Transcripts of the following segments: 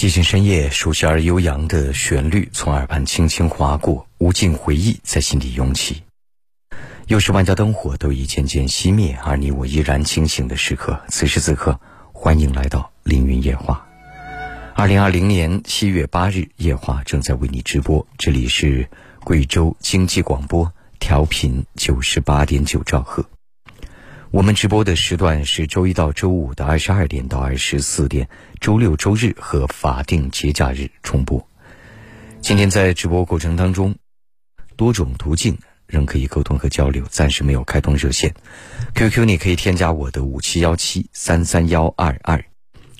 寂静深夜，熟悉而悠扬的旋律从耳畔轻轻划过，无尽回忆在心底涌起。又是万家灯火都已渐渐熄灭，而你我依然清醒的时刻。此时此刻，欢迎来到凌云夜话。二零二零年七月八日，夜话正在为你直播。这里是贵州经济广播，调频九十八点九兆赫。我们直播的时段是周一到周五的二十二点到二十四点，周六、周日和法定节假日重播。今天在直播过程当中，多种途径仍可以沟通和交流，暂时没有开通热线。QQ 你可以添加我的五七幺七三三幺二二，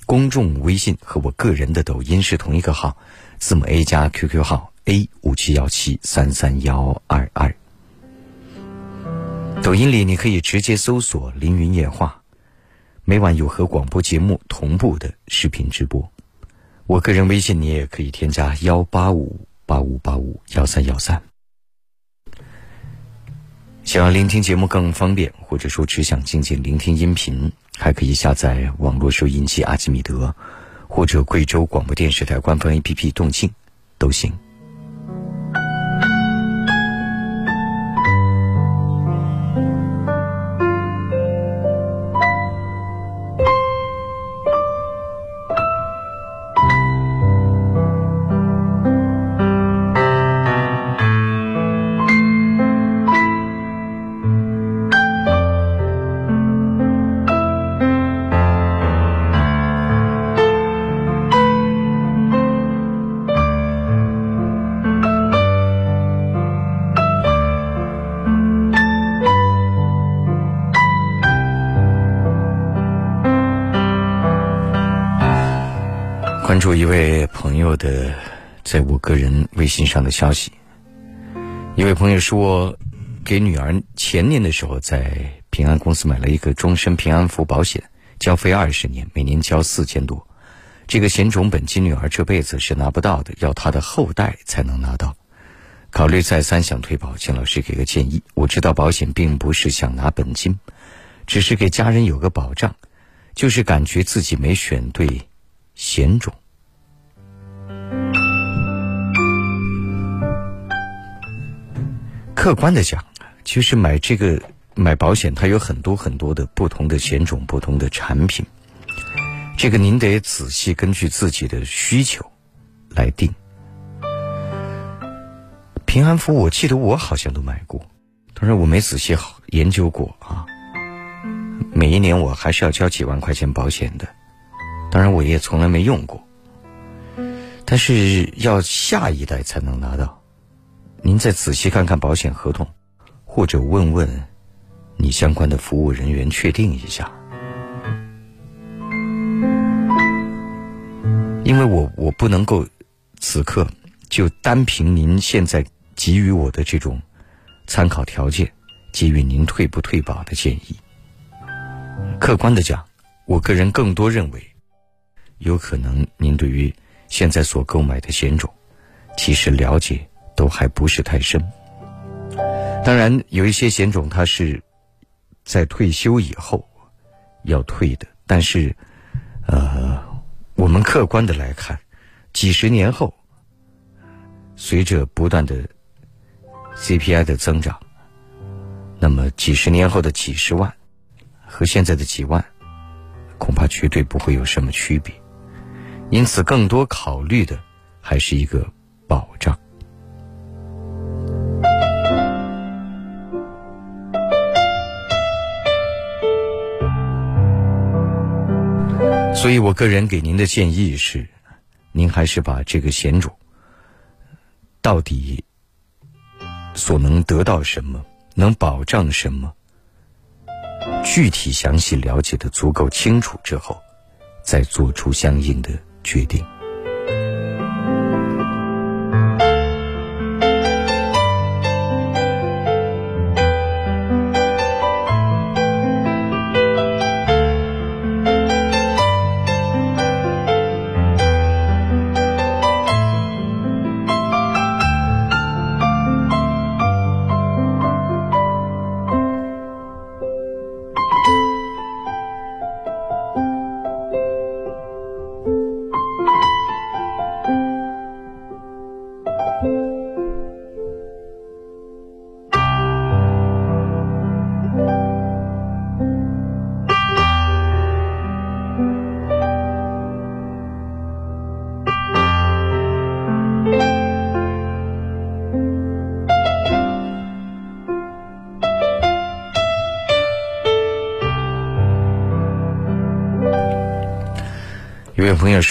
公众微信和我个人的抖音是同一个号，字母 A 加 QQ 号 A 五七幺七三三幺二二。抖音里你可以直接搜索“凌云夜话”，每晚有和广播节目同步的视频直播。我个人微信你也可以添加幺八五八五八五幺三幺三。想要聆听节目更方便，或者说只想静静聆听音频，还可以下载网络收音机阿基米德，或者贵州广播电视台官方 APP 动静，都行。个人微信上的消息，一位朋友说，给女儿前年的时候在平安公司买了一个终身平安福保险，交费二十年，每年交四千多。这个险种本金女儿这辈子是拿不到的，要她的后代才能拿到。考虑再三想退保，请老师给个建议。我知道保险并不是想拿本金，只是给家人有个保障，就是感觉自己没选对险种。客观的讲，其实买这个买保险，它有很多很多的不同的险种、不同的产品。这个您得仔细根据自己的需求来定。平安福，我记得我好像都买过，当然我没仔细研究过啊。每一年我还是要交几万块钱保险的，当然我也从来没用过。但是要下一代才能拿到，您再仔细看看保险合同，或者问问你相关的服务人员确定一下。因为我我不能够此刻就单凭您现在给予我的这种参考条件，给予您退不退保的建议。客观的讲，我个人更多认为，有可能您对于现在所购买的险种，其实了解都还不是太深。当然，有一些险种它是在退休以后要退的，但是，呃，我们客观的来看，几十年后，随着不断的 CPI 的增长，那么几十年后的几十万和现在的几万，恐怕绝对不会有什么区别。因此，更多考虑的还是一个保障。所以我个人给您的建议是，您还是把这个险种到底所能得到什么，能保障什么，具体详细了解的足够清楚之后，再做出相应的决定。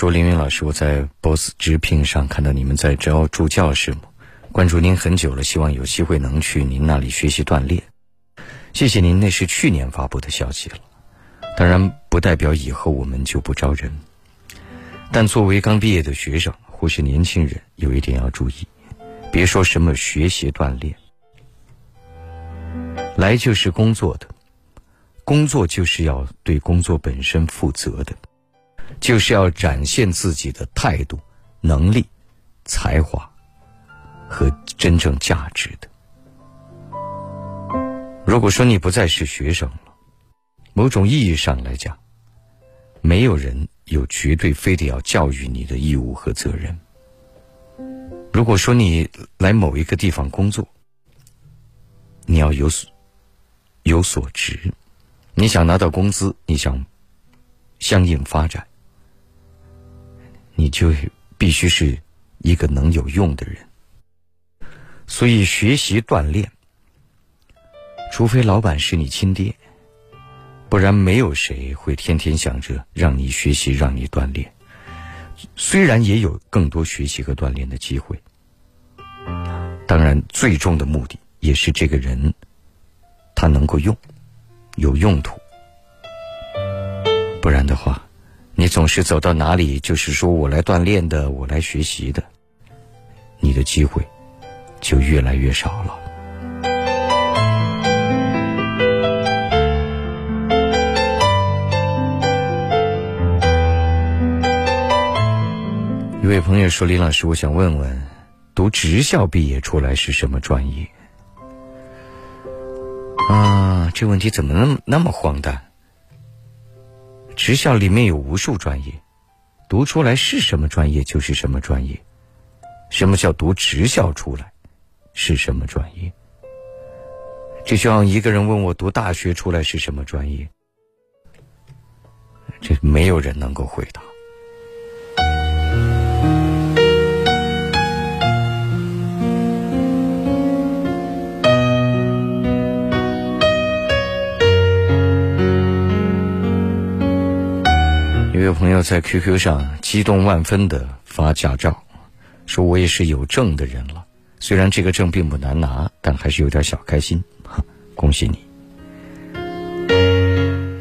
说：“凌云老师，我在 Boss 直聘上看到你们在招助教师，关注您很久了，希望有机会能去您那里学习锻炼。谢谢您，那是去年发布的消息了。当然，不代表以后我们就不招人。但作为刚毕业的学生或是年轻人，有一点要注意，别说什么学习锻炼，来就是工作的，工作就是要对工作本身负责的。”就是要展现自己的态度、能力、才华和真正价值的。如果说你不再是学生了，某种意义上来讲，没有人有绝对非得要教育你的义务和责任。如果说你来某一个地方工作，你要有所有所值，你想拿到工资，你想相应发展。你就必须是一个能有用的人，所以学习锻炼，除非老板是你亲爹，不然没有谁会天天想着让你学习、让你锻炼。虽然也有更多学习和锻炼的机会，当然最终的目的也是这个人他能够用，有用途，不然的话。你总是走到哪里，就是说我来锻炼的，我来学习的，你的机会就越来越少了。一位朋友说：“林老师，我想问问，读职校毕业出来是什么专业？”啊，这问题怎么那么那么荒诞？职校里面有无数专业，读出来是什么专业就是什么专业。什么叫读职校出来是什么专业？就像一个人问我读大学出来是什么专业，这没有人能够回答。一位朋友在 QQ 上激动万分的发驾照，说我也是有证的人了。虽然这个证并不难拿，但还是有点小开心。哈恭喜你！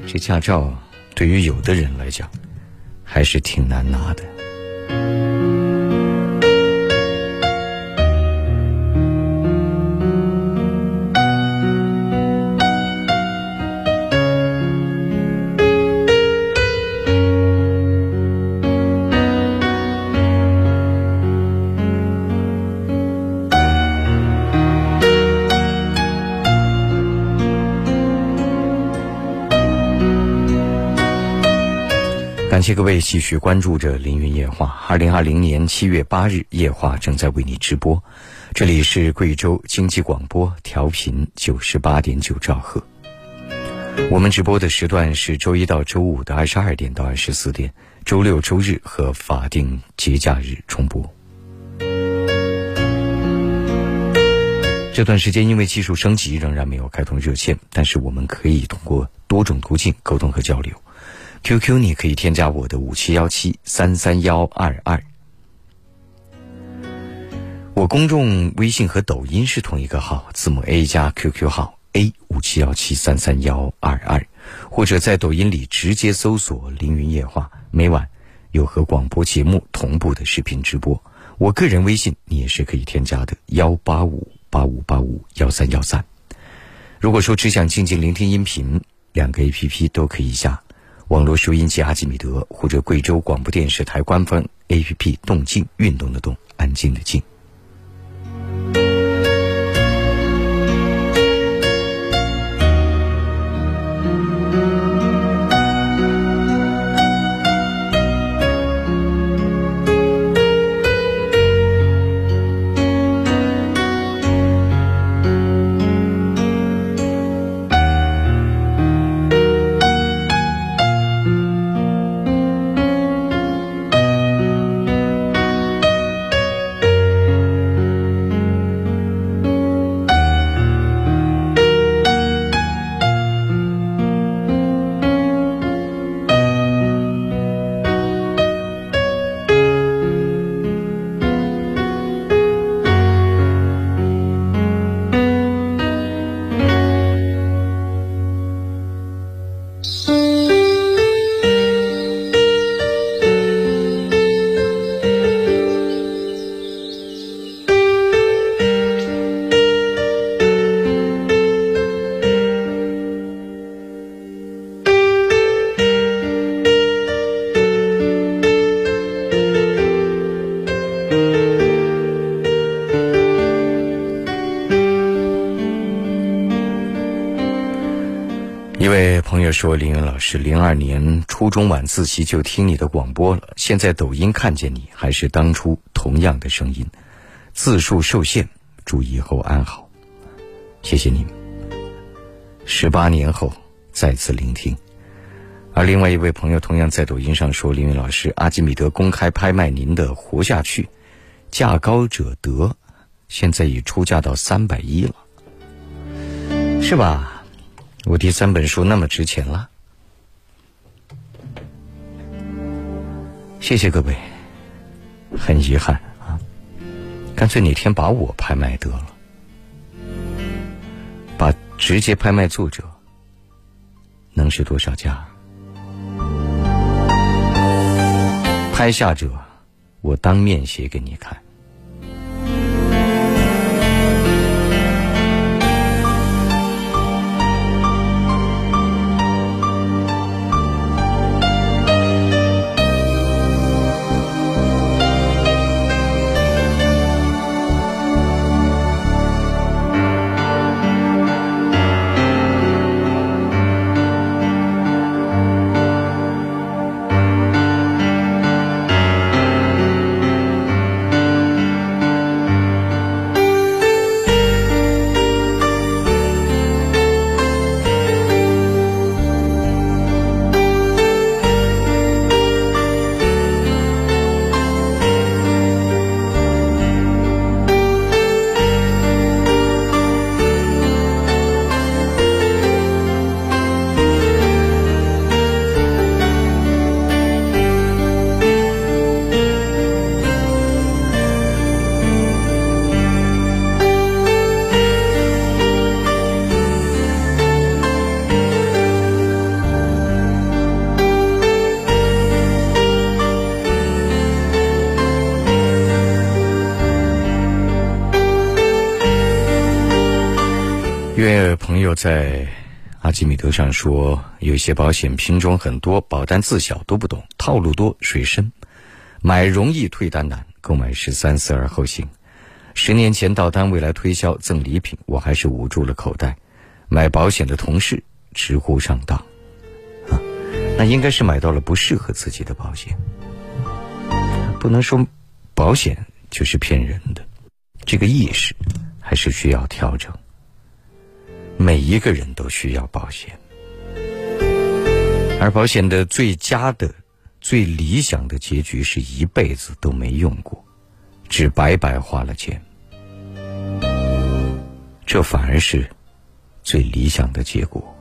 这驾照对于有的人来讲，还是挺难拿的。感谢各位继续关注着《凌云夜话》。二零二零年七月八日，夜话正在为你直播。这里是贵州经济广播，调频九十八点九兆赫。我们直播的时段是周一到周五的二十二点到二十四点，周六、周日和法定节假日重播。这段时间因为技术升级，仍然没有开通热线，但是我们可以通过多种途径沟通和交流。QQ，你可以添加我的五七幺七三三幺二二。我公众微信和抖音是同一个号，字母 A 加 QQ 号 A 五七幺七三三幺二二，或者在抖音里直接搜索“凌云夜话”，每晚有和广播节目同步的视频直播。我个人微信你也是可以添加的，幺八五八五八五幺三幺三。如果说只想静静聆听音频，两个 APP 都可以下。网络收音机阿基米德，或者贵州广播电视台官方 APP“ 动静”，运动的动，安静的静。说：“凌云老师，零二年初中晚自习就听你的广播了，现在抖音看见你，还是当初同样的声音，字数受限，祝以后安好。谢谢你。十八年后再次聆听。”而另外一位朋友同样在抖音上说：“凌云老师，阿基米德公开拍卖您的《活下去》，价高者得，现在已出价到三百一了，是吧？”我第三本书那么值钱了，谢谢各位。很遗憾啊，干脆哪天把我拍卖得了，把直接拍卖作者，能是多少价？拍下者，我当面写给你看。我在阿基米德上说，有些保险品种很多，保单字小都不懂，套路多，水深，买容易退单难，购买时三思而后行。十年前到单位来推销赠礼品，我还是捂住了口袋。买保险的同事直呼上当，啊，那应该是买到了不适合自己的保险。不能说保险就是骗人的，这个意识还是需要调整。每一个人都需要保险，而保险的最佳的、最理想的结局是一辈子都没用过，只白白花了钱，这反而是最理想的结果。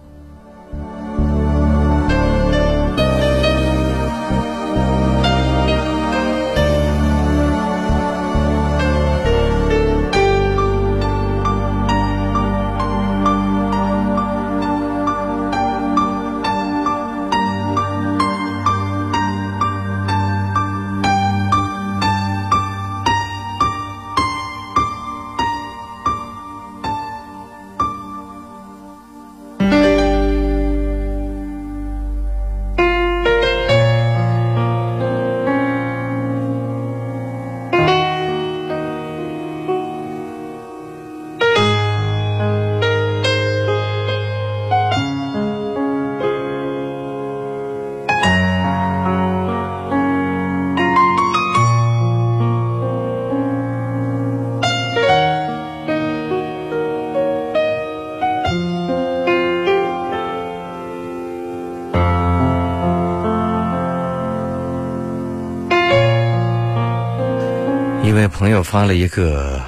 发了一个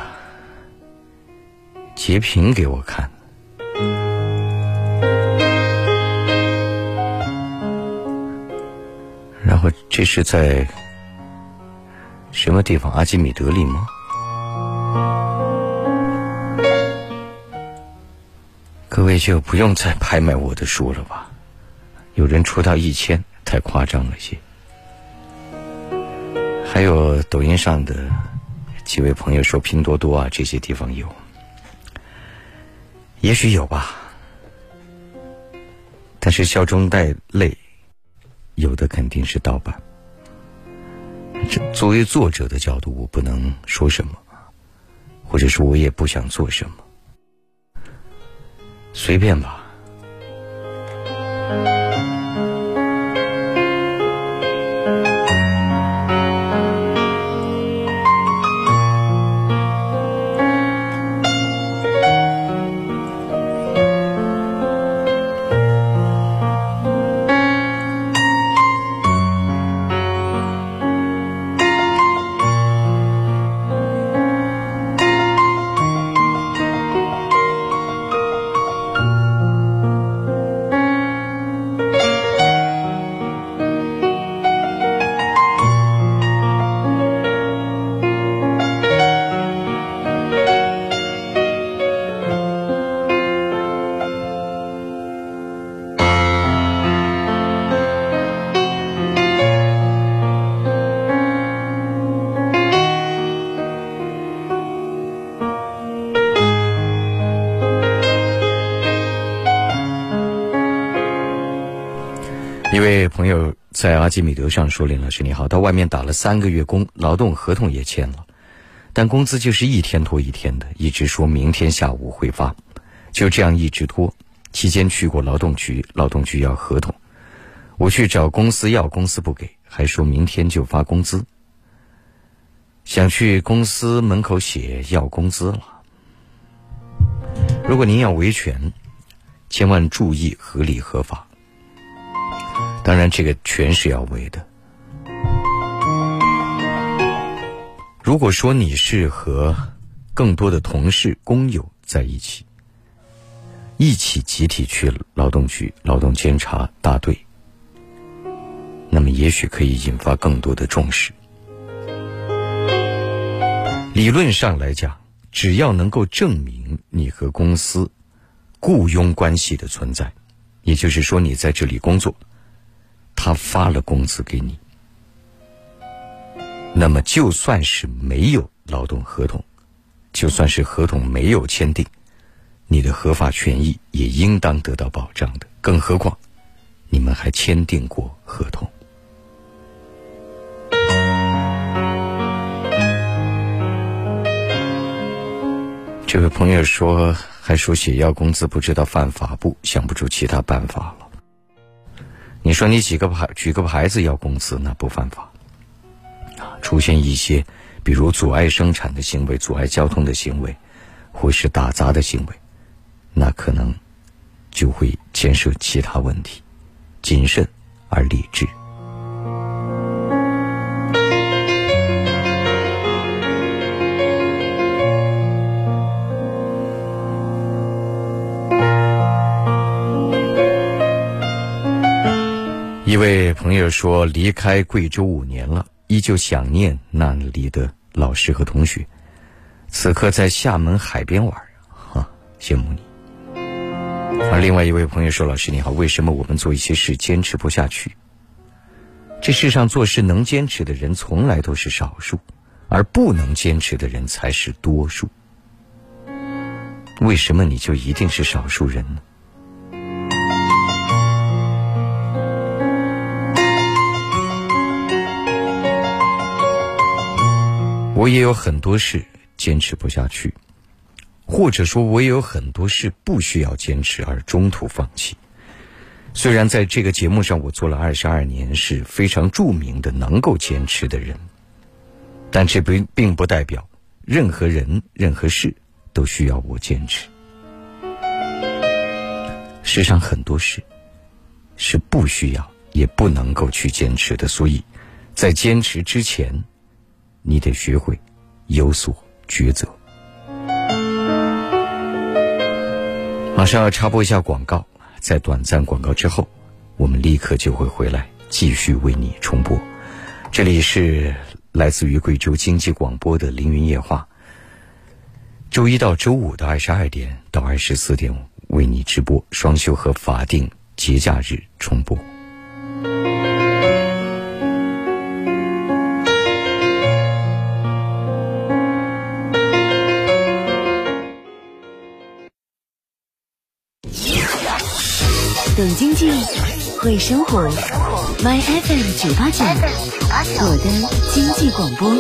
截屏给我看，然后这是在什么地方？阿基米德里吗？各位就不用再拍卖我的书了吧？有人出到一千，太夸张了些。还有抖音上的。几位朋友说拼多多啊，这些地方有，也许有吧。但是笑中带泪，有的肯定是盗版。这作为作者的角度，我不能说什么，或者说我也不想做什么，随便吧。位朋友在阿基米德上说：“林老师你好，到外面打了三个月工，劳动合同也签了，但工资就是一天拖一天的，一直说明天下午会发，就这样一直拖。期间去过劳动局，劳动局要合同，我去找公司要，公司不给，还说明天就发工资。想去公司门口写要工资了。如果您要维权，千万注意合理合法。”当然，这个全是要为的。如果说你是和更多的同事、工友在一起，一起集体去劳动局、劳动监察大队，那么也许可以引发更多的重视。理论上来讲，只要能够证明你和公司雇佣关系的存在，也就是说你在这里工作。他发了工资给你，那么就算是没有劳动合同，就算是合同没有签订，你的合法权益也应当得到保障的。更何况，你们还签订过合同。这位朋友说，还说写要工资不知道犯法不？想不出其他办法。你说你几个牌举个牌子要工资，那不犯法。啊，出现一些比如阻碍生产的行为、阻碍交通的行为，或是打砸的行为，那可能就会牵涉其他问题。谨慎而理智。一位朋友说：“离开贵州五年了，依旧想念那里的老师和同学。此刻在厦门海边玩，哈，羡慕你。”而另外一位朋友说：“老师你好，为什么我们做一些事坚持不下去？这世上做事能坚持的人从来都是少数，而不能坚持的人才是多数。为什么你就一定是少数人呢？”我也有很多事坚持不下去，或者说，我也有很多事不需要坚持而中途放弃。虽然在这个节目上我做了二十二年，是非常著名的能够坚持的人，但这并并不代表任何人、任何事都需要我坚持。世上很多事是不需要也不能够去坚持的，所以在坚持之前。你得学会有所抉择。马上要插播一下广告，在短暂广告之后，我们立刻就会回来继续为你重播。这里是来自于贵州经济广播的《凌云夜话》，周一到周五的二十二点到二十四点为你直播，双休和法定节假日重播。会生活，My FM 九八九，我的经济广播。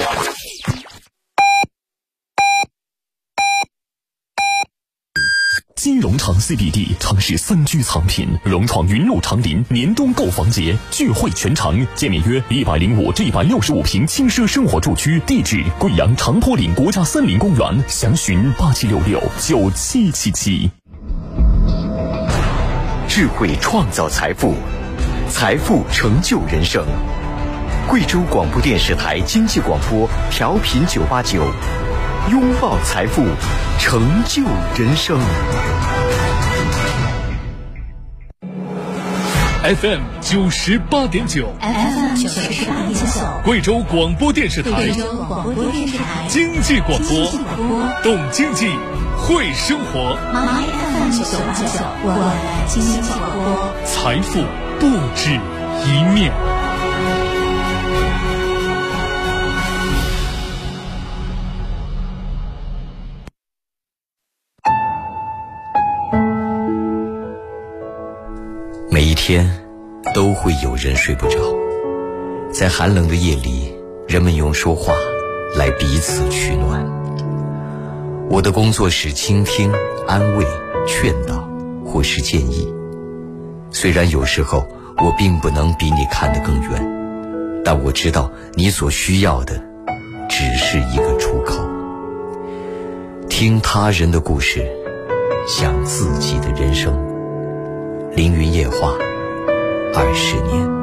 金融城 CBD，城市三居藏品，融创云路长林年冬购房节聚会全城，建面约一百零五至一百六十五平轻奢生活住区，地址贵阳长坡岭国家森林公园，详询八七六六九七七七。智慧创造财富，财富成就人生。贵州广播电视台经济广播调频九八九，拥抱财富，成就人生。FM 九十八点九，FM 九十八点九，贵州广播电视台，贵州广播电视台经济广播，懂经济。会生活，My FM 九八九，我的经济广播，财富不止一面。每一天都会有人睡不着。在寒冷的夜里，人们用说话来彼此取暖。我的工作是倾听、安慰、劝导，或是建议。虽然有时候我并不能比你看得更远，但我知道你所需要的只是一个出口。听他人的故事，想自己的人生。凌云夜话，二十年。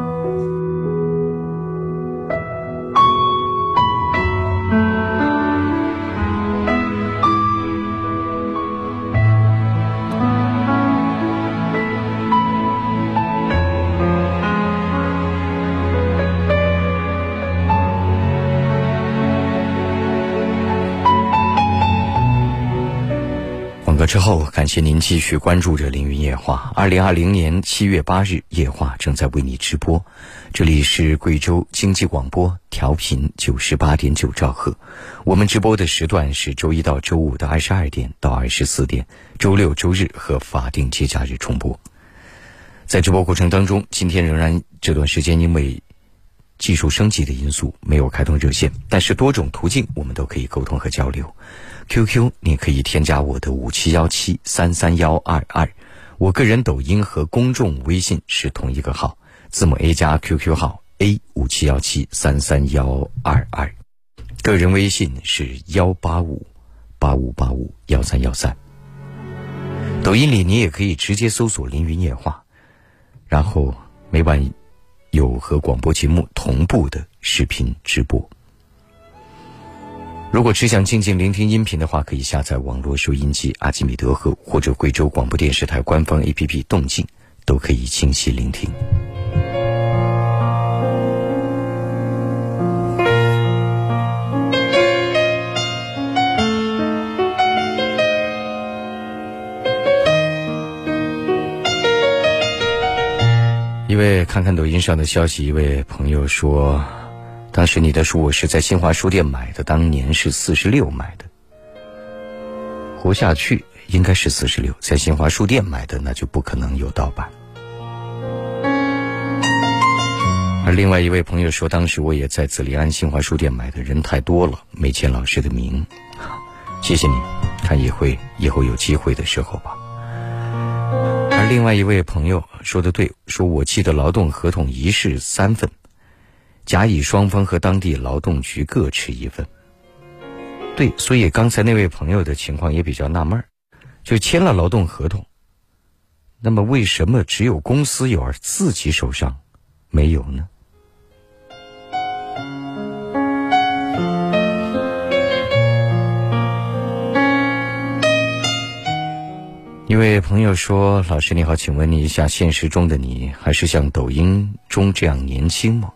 之后，感谢您继续关注着《凌云夜话》。二零二零年七月八日，夜话正在为你直播。这里是贵州经济广播，调频九十八点九兆赫。我们直播的时段是周一到周五的二十二点到二十四点，周六、周日和法定节假日重播。在直播过程当中，今天仍然这段时间因为技术升级的因素，没有开通热线，但是多种途径我们都可以沟通和交流。QQ，你可以添加我的五七幺七三三幺二二，我个人抖音和公众微信是同一个号，字母 A 加 QQ 号 A 五七幺七三三幺二二，个人微信是幺八五八五八五幺三幺三。抖音里你也可以直接搜索“凌云夜话”，然后每晚有和广播节目同步的视频直播。如果只想静静聆听音频的话，可以下载网络收音机阿基米德和或者贵州广播电视台官方 APP 动静，都可以清晰聆听。一位看看抖音上的消息，一位朋友说。当时你的书我是在新华书店买的，当年是四十六买的。活下去应该是四十六，在新华书店买的那就不可能有盗版。而另外一位朋友说，当时我也在紫利安新华书店买的，人太多了，没签老师的名。谢谢你，看也会以后有机会的时候吧。而另外一位朋友说的对，说我记得劳动合同一式三份。甲乙双方和当地劳动局各持一份。对，所以刚才那位朋友的情况也比较纳闷儿，就签了劳动合同，那么为什么只有公司有而自己手上没有呢？一位朋友说：“老师你好，请问你一下，现实中的你还是像抖音中这样年轻吗？”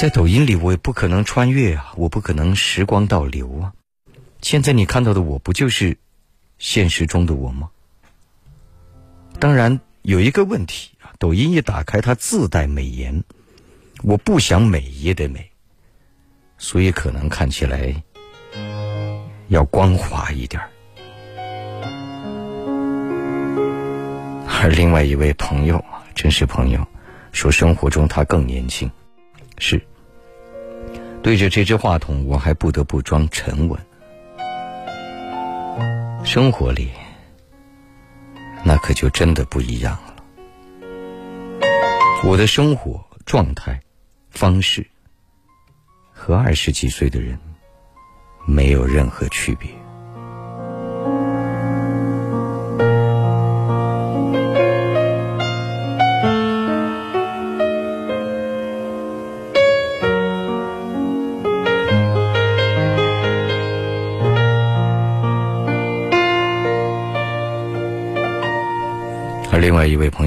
在抖音里，我也不可能穿越啊，我不可能时光倒流啊。现在你看到的我不就是现实中的我吗？当然有一个问题啊，抖音一打开它自带美颜，我不想美也得美，所以可能看起来要光滑一点而另外一位朋友啊，真是朋友，说生活中他更年轻，是。对着这只话筒，我还不得不装沉稳。生活里，那可就真的不一样了。我的生活状态、方式，和二十几岁的人没有任何区别。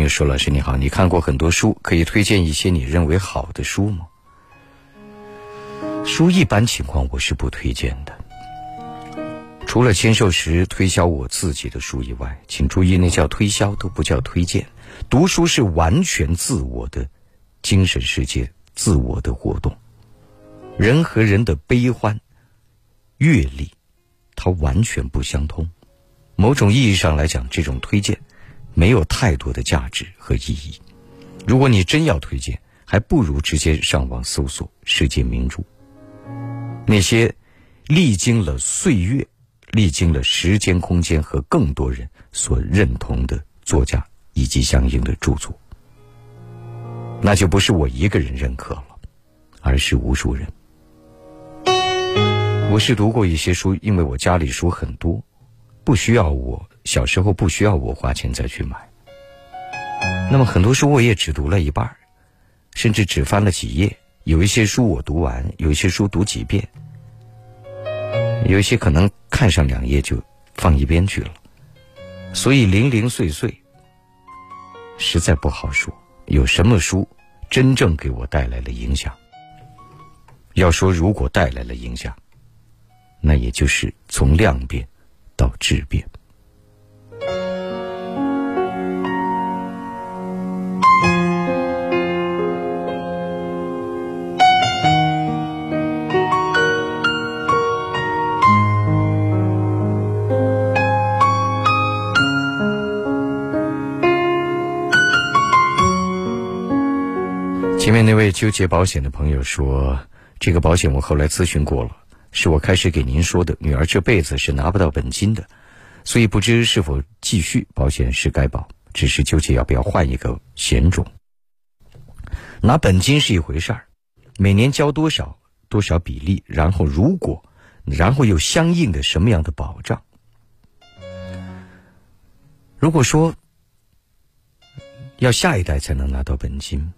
友说：“老师你好，你看过很多书，可以推荐一些你认为好的书吗？”书一般情况我是不推荐的，除了签售时推销我自己的书以外，请注意那叫推销，都不叫推荐。读书是完全自我的精神世界，自我的活动。人和人的悲欢、阅历，它完全不相通。某种意义上来讲，这种推荐。没有太多的价值和意义。如果你真要推荐，还不如直接上网搜索世界名著。那些历经了岁月、历经了时间、空间和更多人所认同的作家以及相应的著作，那就不是我一个人认可了，而是无数人。我是读过一些书，因为我家里书很多，不需要我小时候不需要我花钱再去买。那么很多书我也只读了一半甚至只翻了几页。有一些书我读完，有一些书读几遍，有一些可能看上两页就放一边去了。所以零零碎碎，实在不好说有什么书真正给我带来了影响。要说如果带来了影响，那也就是从量变到质变。前面那位纠结保险的朋友说：“这个保险我后来咨询过了，是我开始给您说的，女儿这辈子是拿不到本金的，所以不知是否继续保险是该保，只是纠结要不要换一个险种。拿本金是一回事儿，每年交多少多少比例，然后如果，然后有相应的什么样的保障？如果说要下一代才能拿到本金。”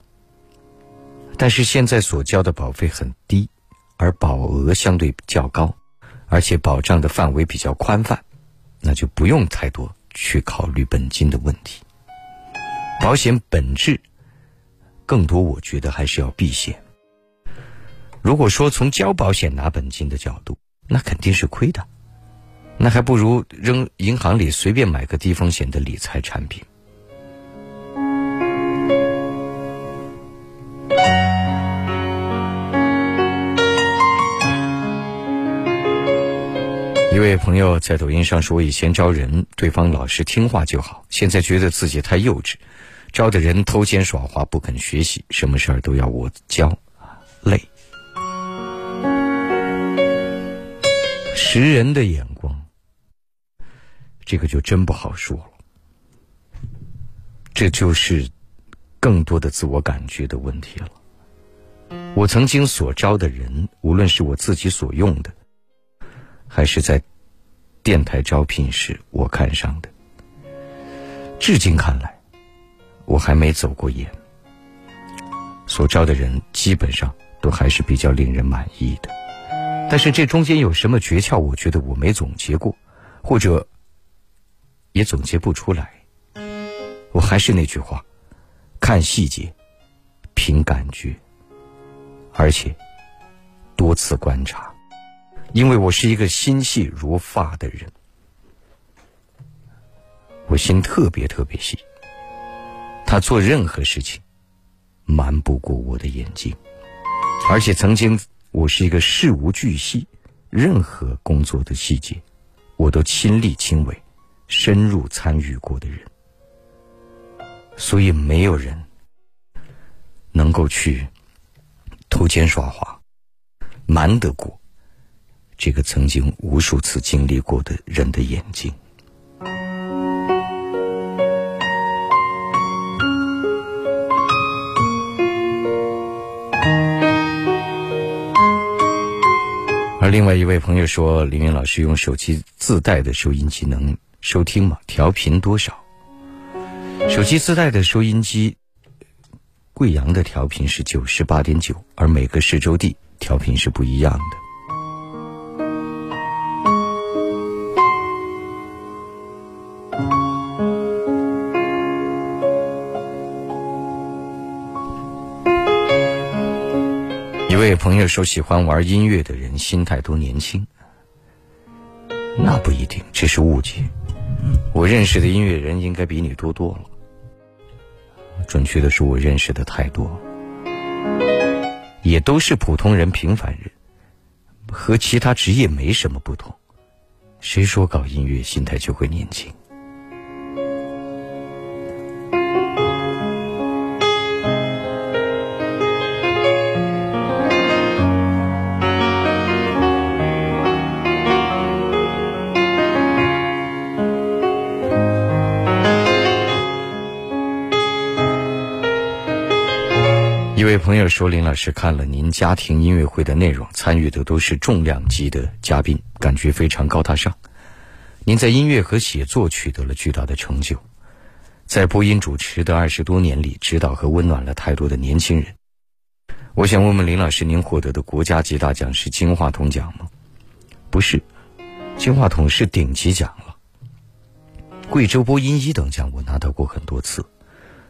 但是现在所交的保费很低，而保额相对较高，而且保障的范围比较宽泛，那就不用太多去考虑本金的问题。保险本质更多，我觉得还是要避险。如果说从交保险拿本金的角度，那肯定是亏的，那还不如扔银行里随便买个低风险的理财产品。一位朋友在抖音上说：“以前招人，对方老实听话就好；现在觉得自己太幼稚，招的人偷奸耍滑，不肯学习，什么事儿都要我教，累。识人的眼光，这个就真不好说了。这就是更多的自我感觉的问题了。我曾经所招的人，无论是我自己所用的。”还是在电台招聘时我看上的，至今看来，我还没走过眼。所招的人基本上都还是比较令人满意的，但是这中间有什么诀窍？我觉得我没总结过，或者也总结不出来。我还是那句话，看细节，凭感觉，而且多次观察。因为我是一个心细如发的人，我心特别特别细。他做任何事情，瞒不过我的眼睛。而且曾经，我是一个事无巨细，任何工作的细节，我都亲力亲为、深入参与过的人。所以，没有人能够去偷奸耍滑，瞒得过。这个曾经无数次经历过的人的眼睛，而另外一位朋友说：“林云老师用手机自带的收音机能收听吗？调频多少？手机自带的收音机，贵阳的调频是九十八点九，而每个市州地调频是不一样的。”朋友说：“喜欢玩音乐的人心态都年轻，那不一定，这是误解。我认识的音乐人应该比你多多了。准确的说，我认识的太多，也都是普通人、平凡人，和其他职业没什么不同。谁说搞音乐心态就会年轻？位朋友说：“林老师看了您家庭音乐会的内容，参与的都是重量级的嘉宾，感觉非常高大上。您在音乐和写作取得了巨大的成就，在播音主持的二十多年里，指导和温暖了太多的年轻人。我想问问林老师，您获得的国家级大奖是金话筒奖吗？不是，金话筒是顶级奖了。贵州播音一等奖我拿到过很多次，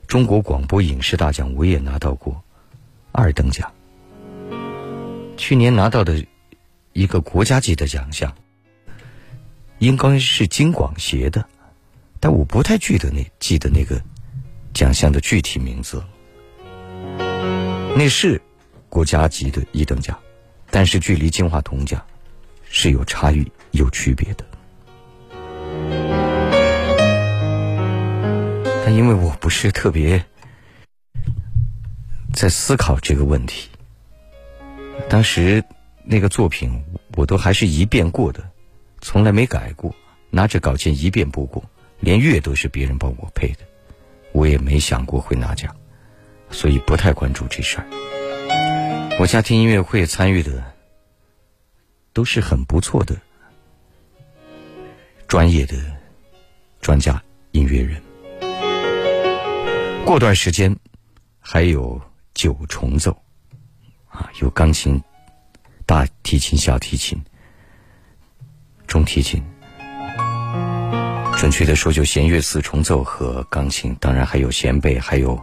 中国广播影视大奖我也拿到过。”二等奖，去年拿到的一个国家级的奖项，应该是金广协的，但我不太记得那记得那个奖项的具体名字。那是国家级的一等奖，但是距离金话筒奖是有差异、有区别的。但因为我不是特别。在思考这个问题。当时那个作品我都还是一遍过的，从来没改过，拿着稿件一遍不过，连乐都是别人帮我配的，我也没想过会拿奖，所以不太关注这事儿。我家庭音乐会参与的都是很不错的专业的专家音乐人。过段时间还有。九重奏，啊，有钢琴、大提琴、小提琴、中提琴。准确的说，就弦乐四重奏和钢琴，当然还有弦贝，还有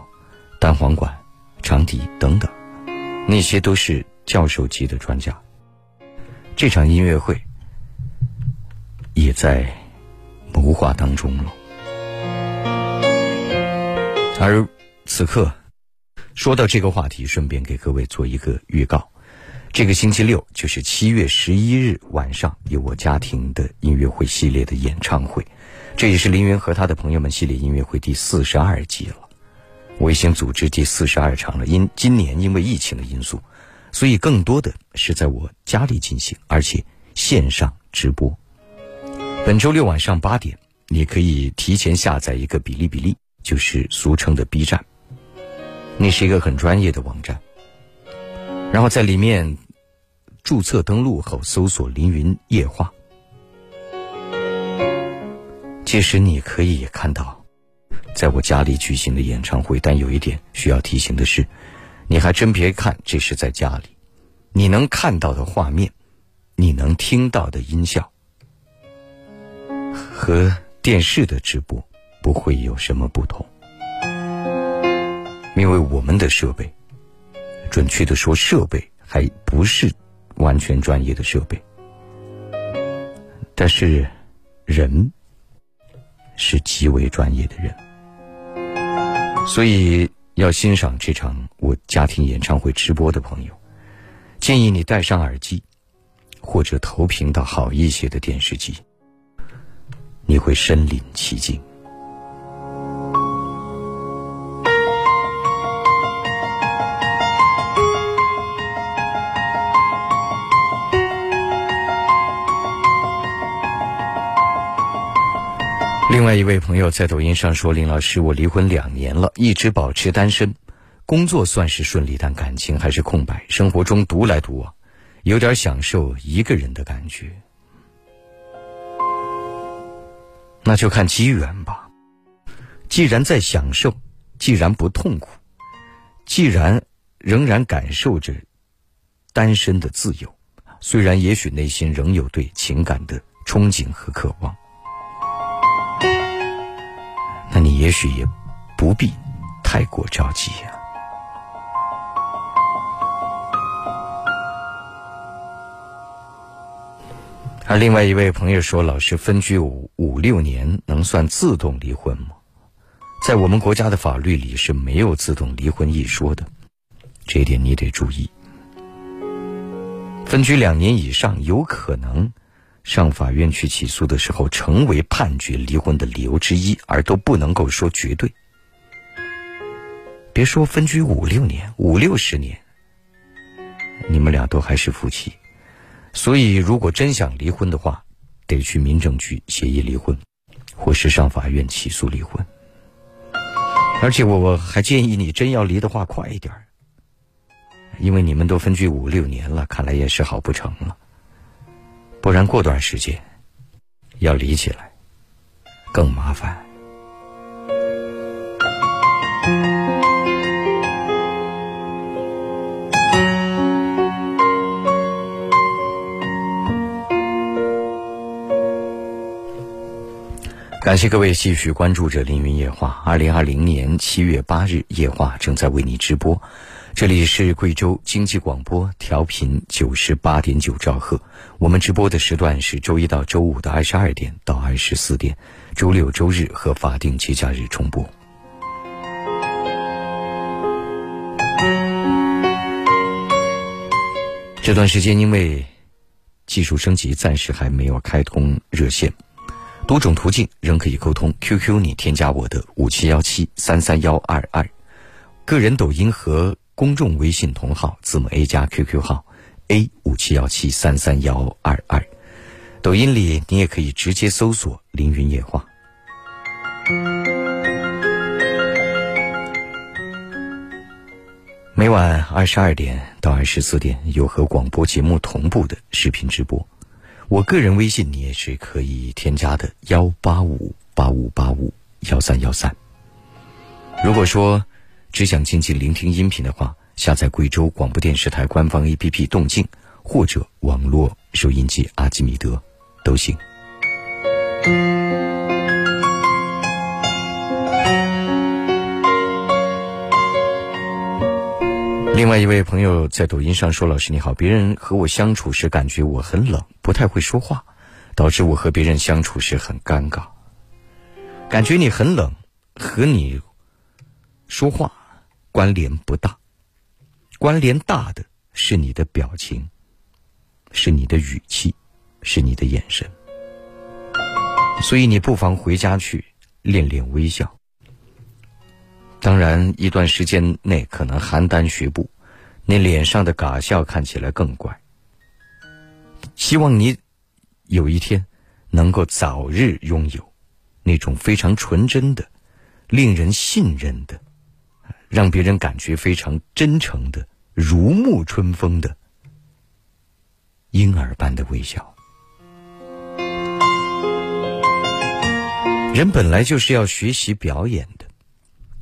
单簧管、长笛等等，那些都是教授级的专家。这场音乐会也在谋划当中了，而此刻。说到这个话题，顺便给各位做一个预告：这个星期六就是七月十一日晚上，有我家庭的音乐会系列的演唱会，这也是林云和他的朋友们系列音乐会第四十二季了。我已经组织第四十二场了。因今年因为疫情的因素，所以更多的是在我家里进行，而且线上直播。本周六晚上八点，你可以提前下载一个哔哩哔哩，就是俗称的 B 站。那是一个很专业的网站，然后在里面注册登录后搜索“凌云夜话”，届时你可以看到在我家里举行的演唱会。但有一点需要提醒的是，你还真别看这是在家里，你能看到的画面，你能听到的音效，和电视的直播不会有什么不同。因为我们的设备，准确的说，设备还不是完全专业的设备，但是人是极为专业的人，所以要欣赏这场我家庭演唱会直播的朋友，建议你戴上耳机，或者投屏到好一些的电视机，你会身临其境。另外一位朋友在抖音上说：“林老师，我离婚两年了，一直保持单身，工作算是顺利，但感情还是空白，生活中独来独往，有点享受一个人的感觉。那就看机缘吧。既然在享受，既然不痛苦，既然仍然感受着单身的自由，虽然也许内心仍有对情感的憧憬和渴望。”那你也许也不必太过着急呀。而另外一位朋友说：“老师，分居五五六年能算自动离婚吗？”在我们国家的法律里是没有自动离婚一说的，这一点你得注意。分居两年以上，有可能。上法院去起诉的时候，成为判决离婚的理由之一，而都不能够说绝对。别说分居五六年、五六十年，你们俩都还是夫妻，所以如果真想离婚的话，得去民政局协议离婚，或是上法院起诉离婚。而且我我还建议你，真要离的话，快一点因为你们都分居五六年了，看来也是好不成了。不然过段时间要离起来更麻烦。感谢各位继续关注着凌云夜话。二零二零年七月八日，夜话正在为你直播。这里是贵州经济广播，调频九十八点九兆赫。我们直播的时段是周一到周五的二十二点到二十四点，周六、周日和法定节假日重播。这段时间因为技术升级，暂时还没有开通热线。多种途径仍可以沟通，QQ 你添加我的五七幺七三三幺二二，个人抖音和公众微信同号字母 A 加 QQ 号 A 五七幺七三三幺二二，抖音里你也可以直接搜索“凌云夜话”。每晚二十二点到二十四点有和广播节目同步的视频直播。我个人微信你也是可以添加的，幺八五八五八五幺三幺三。如果说只想静静聆听音频的话，下载贵州广播电视台官方 APP 动静，或者网络收音机阿基米德都行。另外一位朋友在抖音上说：“老师你好，别人和我相处时感觉我很冷，不太会说话，导致我和别人相处时很尴尬。感觉你很冷，和你说话关联不大，关联大的是你的表情，是你的语气，是你的眼神。所以你不妨回家去练练微笑。”当然，一段时间内可能邯郸学步，那脸上的嘎笑看起来更怪。希望你有一天能够早日拥有那种非常纯真的、令人信任的、让别人感觉非常真诚的、如沐春风的婴儿般的微笑。人本来就是要学习表演的。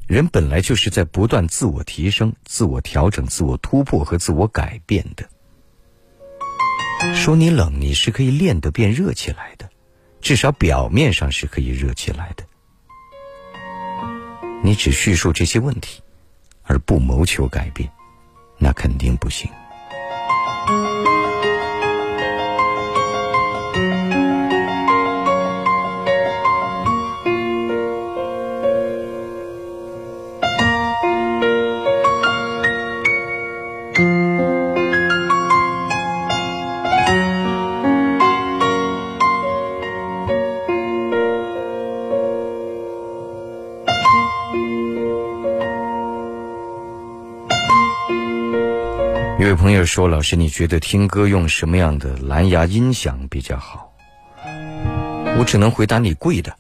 人本来就是在不断自我提升、自我调整、自我突破和自我改变的。说你冷，你是可以练得变热起来的，至少表面上是可以热起来的。你只叙述这些问题，而不谋求改变，那肯定不行。说：“老师，你觉得听歌用什么样的蓝牙音响比较好？”我只能回答你贵的。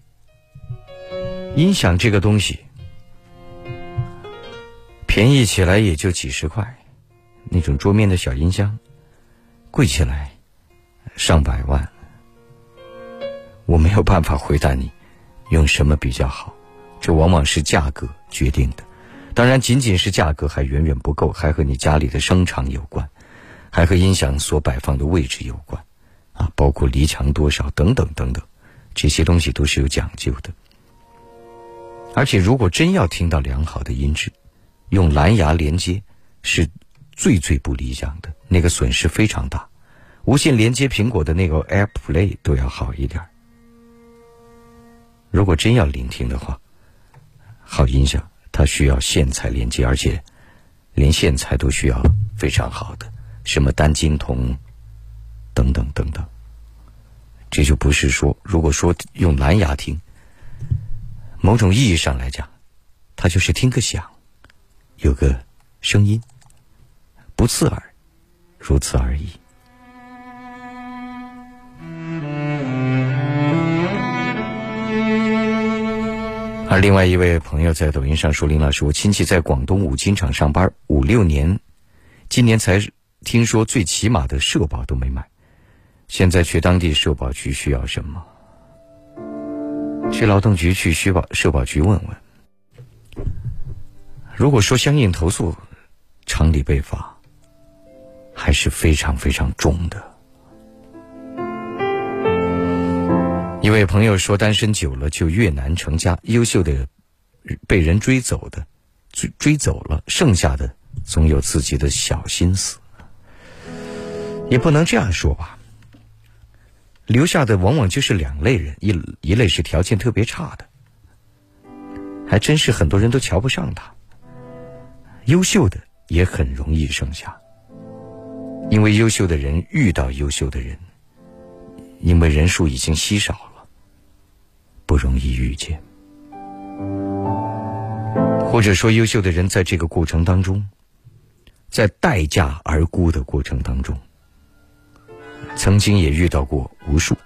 音响这个东西，便宜起来也就几十块，那种桌面的小音箱，贵起来上百万。我没有办法回答你用什么比较好，这往往是价格决定的。当然，仅仅是价格还远远不够，还和你家里的声场有关，还和音响所摆放的位置有关，啊，包括离墙多少等等等等，这些东西都是有讲究的。而且，如果真要听到良好的音质，用蓝牙连接是最最不理想的，那个损失非常大。无线连接苹果的那个 AirPlay 都要好一点。如果真要聆听的话，好音响。它需要线材连接，而且连线材都需要非常好的，什么单晶铜等等等等。这就不是说，如果说用蓝牙听，某种意义上来讲，它就是听个响，有个声音，不刺耳，如此而已。而另外一位朋友在抖音上说：“林老师，我亲戚在广东五金厂上班五六年，今年才听说最起码的社保都没买，现在去当地社保局需要什么？去劳动局去需保社保局问问。如果说相应投诉，厂里被罚，还是非常非常重的。一位朋友说，单身久了就越难成家，优秀的被人追走的，追追走了，剩下的总有自己的小心思。也不能这样说吧，留下的往往就是两类人，一一类是条件特别差的，还真是很多人都瞧不上他。优秀的也很容易剩下，因为优秀的人遇到优秀的人，因为人数已经稀少了。不容易遇见，或者说，优秀的人在这个过程当中，在待价而沽的过程当中，曾经也遇到过无数，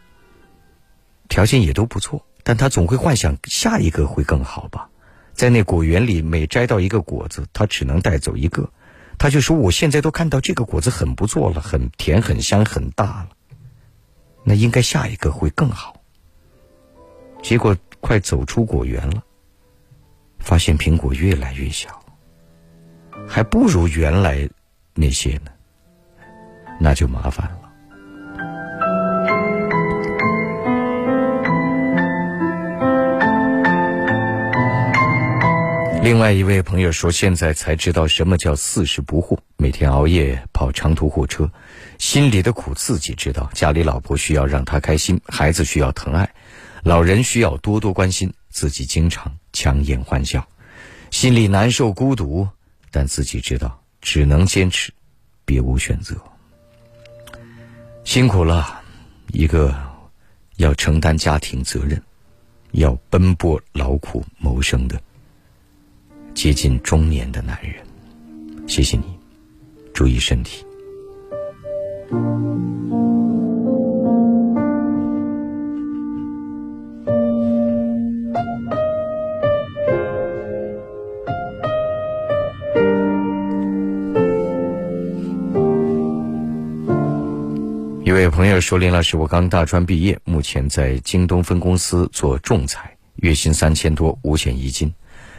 条件也都不错，但他总会幻想下一个会更好吧。在那果园里，每摘到一个果子，他只能带走一个，他就说：“我现在都看到这个果子很不错了，很甜、很香、很大了，那应该下一个会更好。”结果快走出果园了，发现苹果越来越小，还不如原来那些呢，那就麻烦了。另外一位朋友说，现在才知道什么叫四十不惑，每天熬夜跑长途货车，心里的苦自己知道。家里老婆需要让他开心，孩子需要疼爱。老人需要多多关心，自己经常强颜欢笑，心里难受孤独，但自己知道只能坚持，别无选择。辛苦了，一个要承担家庭责任、要奔波劳苦谋生的接近中年的男人，谢谢你，注意身体。一位朋友说：“林老师，我刚大专毕业，目前在京东分公司做仲裁，月薪三千多，五险一金，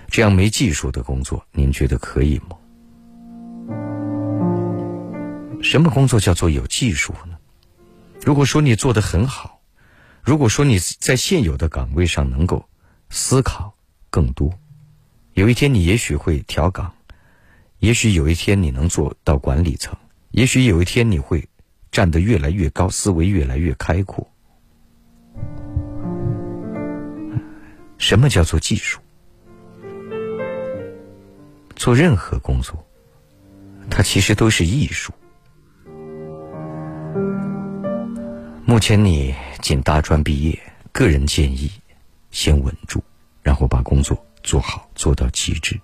这样没技术的工作，您觉得可以吗？什么工作叫做有技术呢？如果说你做的很好，如果说你在现有的岗位上能够思考更多，有一天你也许会调岗，也许有一天你能做到管理层，也许有一天你会。”站得越来越高，思维越来越开阔。什么叫做技术？做任何工作，它其实都是艺术。目前你仅大专毕业，个人建议先稳住，然后把工作做好，做到极致。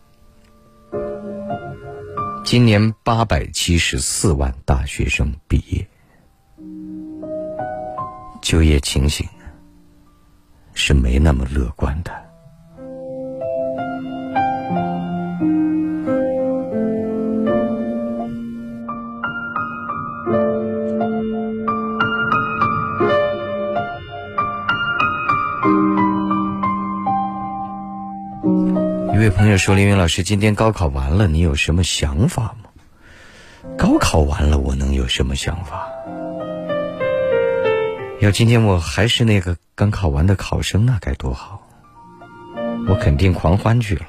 今年八百七十四万大学生毕业。就业情形是没那么乐观的。朋友说：“林云老师，今天高考完了，你有什么想法吗？”高考完了，我能有什么想法？要今天我还是那个刚考完的考生，那该多好！我肯定狂欢去了。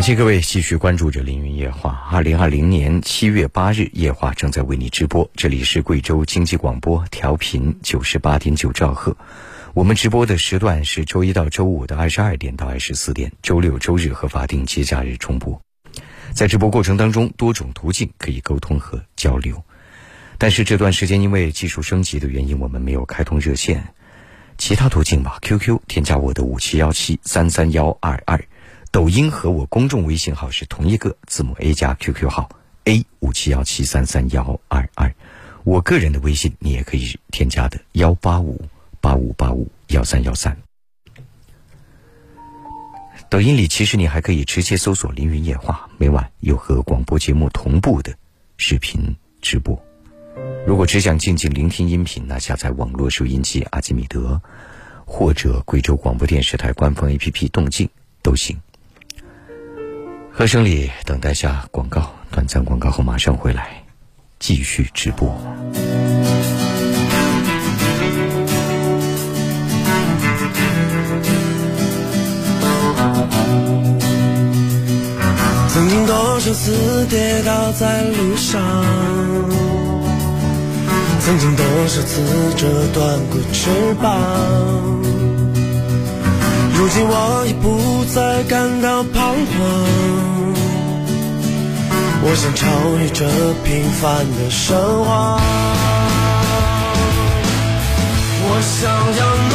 感谢各位继续关注着凌云夜话。二零二零年七月八日，夜话正在为你直播。这里是贵州经济广播，调频九十八点九兆赫。我们直播的时段是周一到周五的二十二点到二十四点，周六、周日和法定节假日重播。在直播过程当中，多种途径可以沟通和交流。但是这段时间因为技术升级的原因，我们没有开通热线。其他途径吧，QQ 添加我的五七幺七三三幺二二。抖音和我公众微信号是同一个字母 A 加 QQ 号 A 五七幺七三三幺二二，我个人的微信你也可以添加的幺八五八五八五幺三幺三。抖音里其实你还可以直接搜索“凌云夜话”，每晚有和广播节目同步的视频直播。如果只想静静聆听音频，那下载网络收音机阿基米德，或者贵州广播电视台官方 APP 动静都行。歌声里等待下广告，短暂广告后马上回来，继续直播。曾经多少次跌倒在路上，曾经多少次折断过翅膀。如今我已不再感到彷徨，我想超越这平凡的生活，我想要怒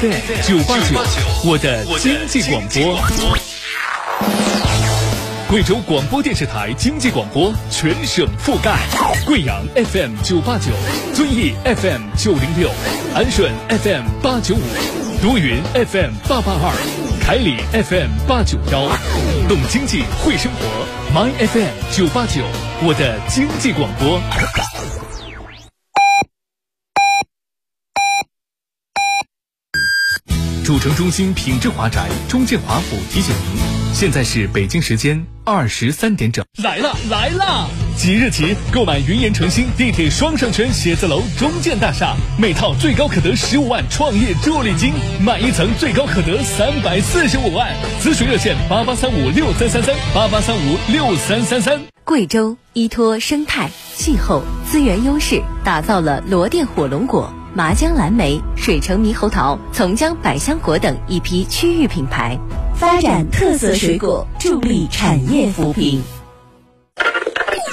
FM 九八九，我的经济广播。贵州广播电视台经济广播全省覆盖，贵阳 FM 九八九，遵义 FM 九零六，安顺 FM 八九五，多云 FM 八八二，凯里 FM 八九幺，懂经济会生活，My FM 九八九，我的经济广播。主城中心品质华宅中建华府提醒您，现在是北京时间二十三点整。来了来了！即日起购买云岩城新地铁双商圈写字楼中建大厦，每套最高可得十五万创业助力金，买一层最高可得三百四十五万。咨询热线八八三五六三三三八八三五六三三三。贵州依托生态、气候、资源优势，打造了罗甸火龙果。麻江蓝莓、水城猕猴桃、从江百香果等一批区域品牌，发展特色水果，助力产业扶贫。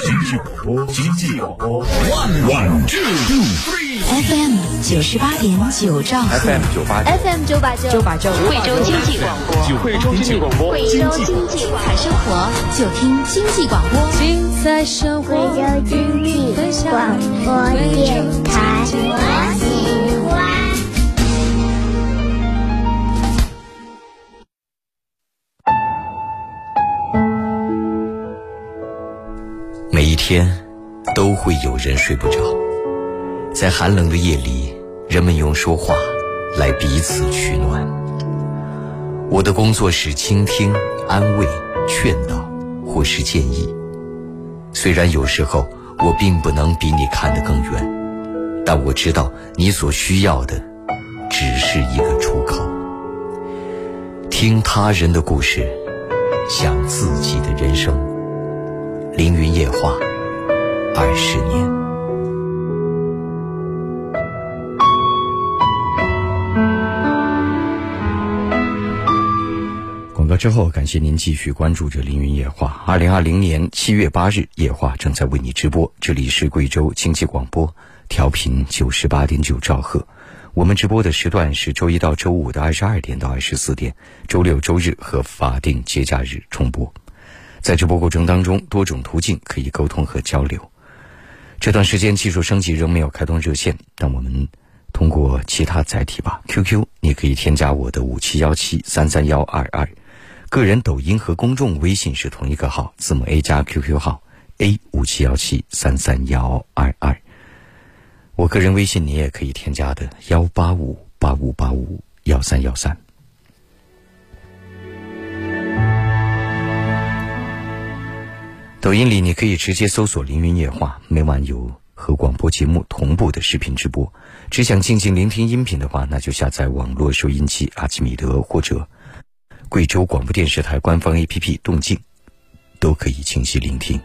经济广播，经济广播，one one two two three，FM 九十八点九兆赫，FM 九八，FM 九。八九，九八九，惠州经济广播，惠州经济广播，惠州经济彩生活。就听经济广播，精彩生活，惠州经济广播电台，天都会有人睡不着，在寒冷的夜里，人们用说话来彼此取暖。我的工作是倾听、安慰、劝导或是建议。虽然有时候我并不能比你看得更远，但我知道你所需要的只是一个出口。听他人的故事，想自己的人生。凌云夜话，二十年。广告之后，感谢您继续关注着凌云夜话。二零二零年七月八日，夜话正在为你直播，这里是贵州经济广播，调频九十八点九兆赫。我们直播的时段是周一到周五的二十二点到二十四点，周六、周日和法定节假日重播。在直播过程当中，多种途径可以沟通和交流。这段时间技术升级仍没有开通热线，但我们通过其他载体吧。QQ，你可以添加我的五七幺七三三幺二二。个人抖音和公众微信是同一个号，字母 A 加 QQ 号 A 五七幺七三三幺二二。我个人微信你也可以添加的幺八五八五八五幺三幺三。抖音里你可以直接搜索“凌云夜话”，每晚有和广播节目同步的视频直播。只想静静聆听音频的话，那就下载网络收音机阿基米德或者。贵州广播电视台官方 APP 动静，都可以清晰聆听。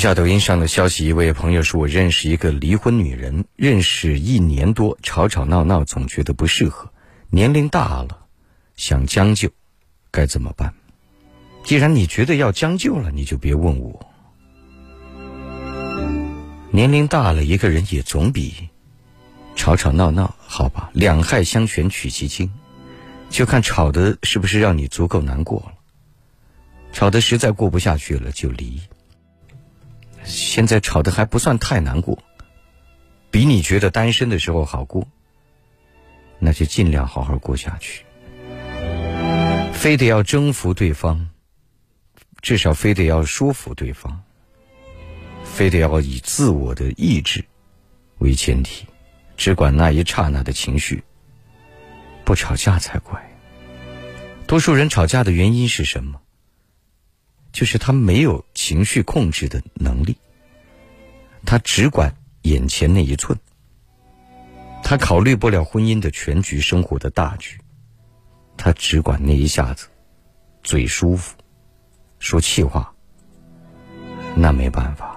下抖音上的消息，一位朋友说：“我认识一个离婚女人，认识一年多，吵吵闹闹，总觉得不适合。年龄大了，想将就，该怎么办？既然你觉得要将就了，你就别问我。年龄大了，一个人也总比吵吵闹闹好吧？两害相权取其轻，就看吵的是不是让你足够难过了。吵的实在过不下去了，就离。”现在吵得还不算太难过，比你觉得单身的时候好过，那就尽量好好过下去。非得要征服对方，至少非得要说服对方，非得要以自我的意志为前提，只管那一刹那的情绪，不吵架才怪。多数人吵架的原因是什么？就是他没有情绪控制的能力，他只管眼前那一寸，他考虑不了婚姻的全局、生活的大局，他只管那一下子，嘴舒服，说气话，那没办法。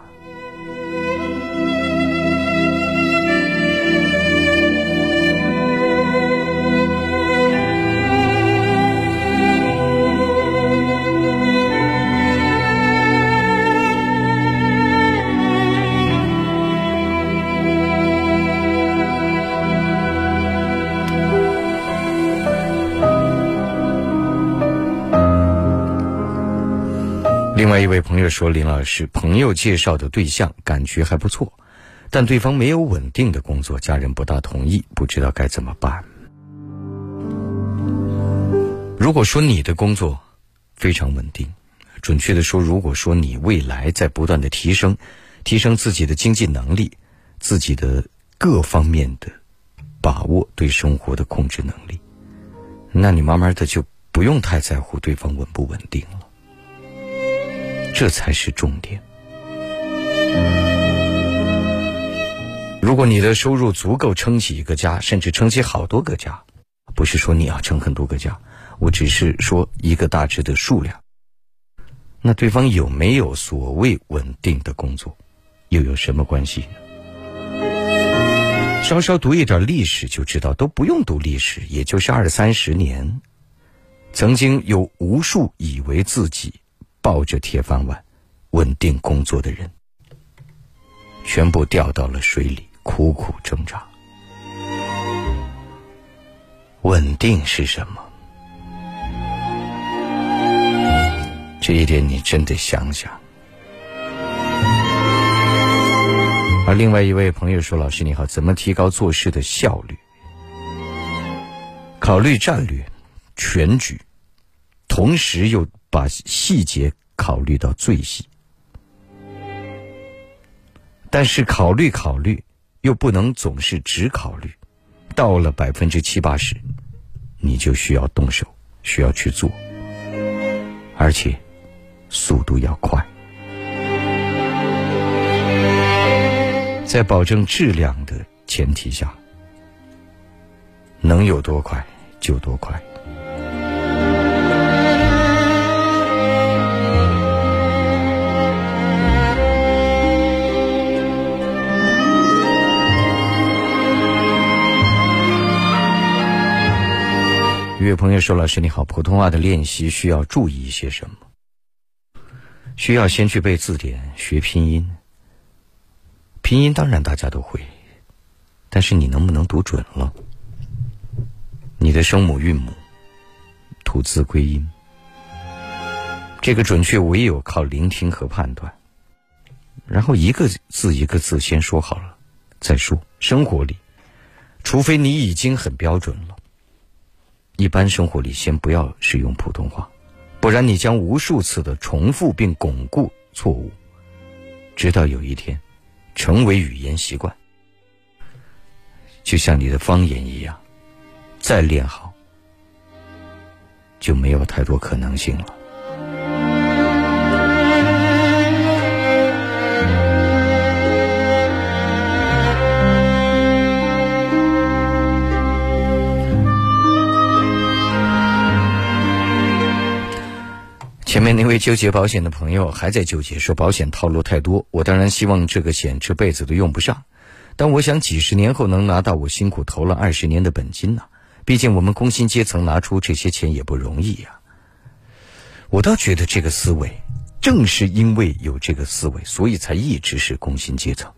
另外一位朋友说：“林老师，朋友介绍的对象感觉还不错，但对方没有稳定的工作，家人不大同意，不知道该怎么办。如果说你的工作非常稳定，准确的说，如果说你未来在不断的提升，提升自己的经济能力，自己的各方面的把握对生活的控制能力，那你慢慢的就不用太在乎对方稳不稳定了。”这才是重点。如果你的收入足够撑起一个家，甚至撑起好多个家，不是说你要撑很多个家，我只是说一个大致的数量。那对方有没有所谓稳定的工作，又有什么关系呢？稍稍读一点历史就知道，都不用读历史，也就是二三十年，曾经有无数以为自己。抱着铁饭碗、稳定工作的人，全部掉到了水里，苦苦挣扎。稳定是什么？这一点你真得想想。而另外一位朋友说：“老师你好，怎么提高做事的效率？考虑战略、全局，同时又把细节考虑到最细。但是考虑考虑，又不能总是只考虑，到了百分之七八十，你就需要动手，需要去做，而且速度要快。”在保证质量的前提下，能有多快就多快。一位朋友说：“老师你好，普通话的练习需要注意一些什么？需要先去背字典，学拼音。”拼音当然大家都会，但是你能不能读准了？你的声母韵母、吐字归音，这个准确唯有靠聆听和判断。然后一个字一个字先说好了再说。生活里，除非你已经很标准了，一般生活里先不要使用普通话，不然你将无数次的重复并巩固错误，直到有一天。成为语言习惯，就像你的方言一样，再练好，就没有太多可能性了。前面那位纠结保险的朋友还在纠结，说保险套路太多。我当然希望这个险这辈子都用不上，但我想几十年后能拿到我辛苦投了二十年的本金呢。毕竟我们工薪阶层拿出这些钱也不容易呀。我倒觉得这个思维，正是因为有这个思维，所以才一直是工薪阶层。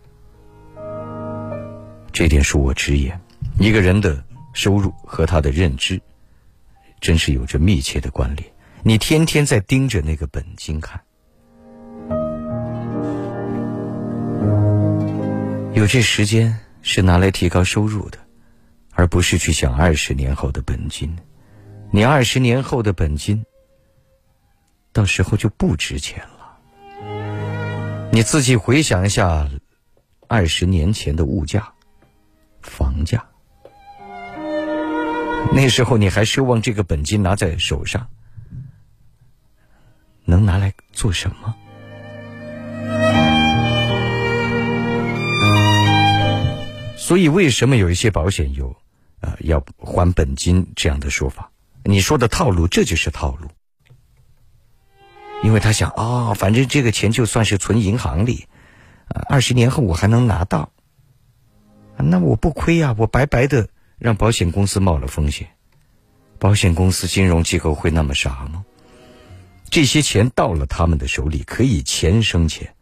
这点恕我直言，一个人的收入和他的认知，真是有着密切的关联。你天天在盯着那个本金看，有这时间是拿来提高收入的，而不是去想二十年后的本金。你二十年后的本金，到时候就不值钱了。你自己回想一下，二十年前的物价、房价，那时候你还奢望这个本金拿在手上。能拿来做什么？所以，为什么有一些保险有，呃，要还本金这样的说法？你说的套路，这就是套路。因为他想，哦，反正这个钱就算是存银行里，二十年后我还能拿到，那我不亏呀，我白白的让保险公司冒了风险。保险公司、金融机构会那么傻吗？这些钱到了他们的手里，可以钱生钱，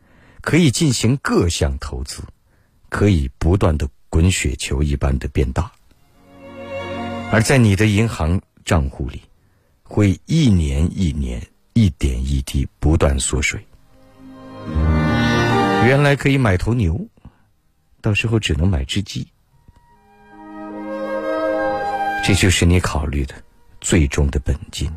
可以进行各项投资，可以不断的滚雪球一般的变大，而在你的银行账户里，会一年一年一点一滴不断缩水。原来可以买头牛，到时候只能买只鸡，这就是你考虑的最终的本金。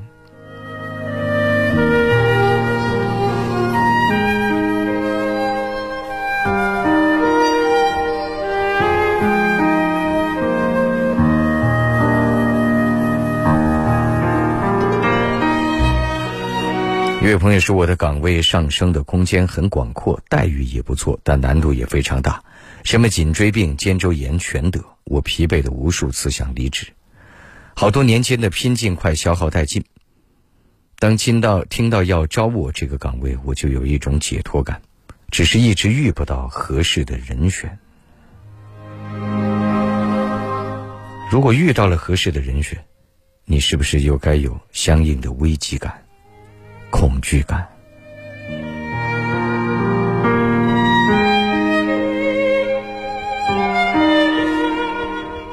一位朋友说：“我的岗位上升的空间很广阔，待遇也不错，但难度也非常大。什么颈椎病、肩周炎全得，我疲惫的无数次想离职，好多年间的拼劲快消耗殆尽。当听到听到要招我这个岗位，我就有一种解脱感，只是一直遇不到合适的人选。如果遇到了合适的人选，你是不是又该有相应的危机感？”恐惧感。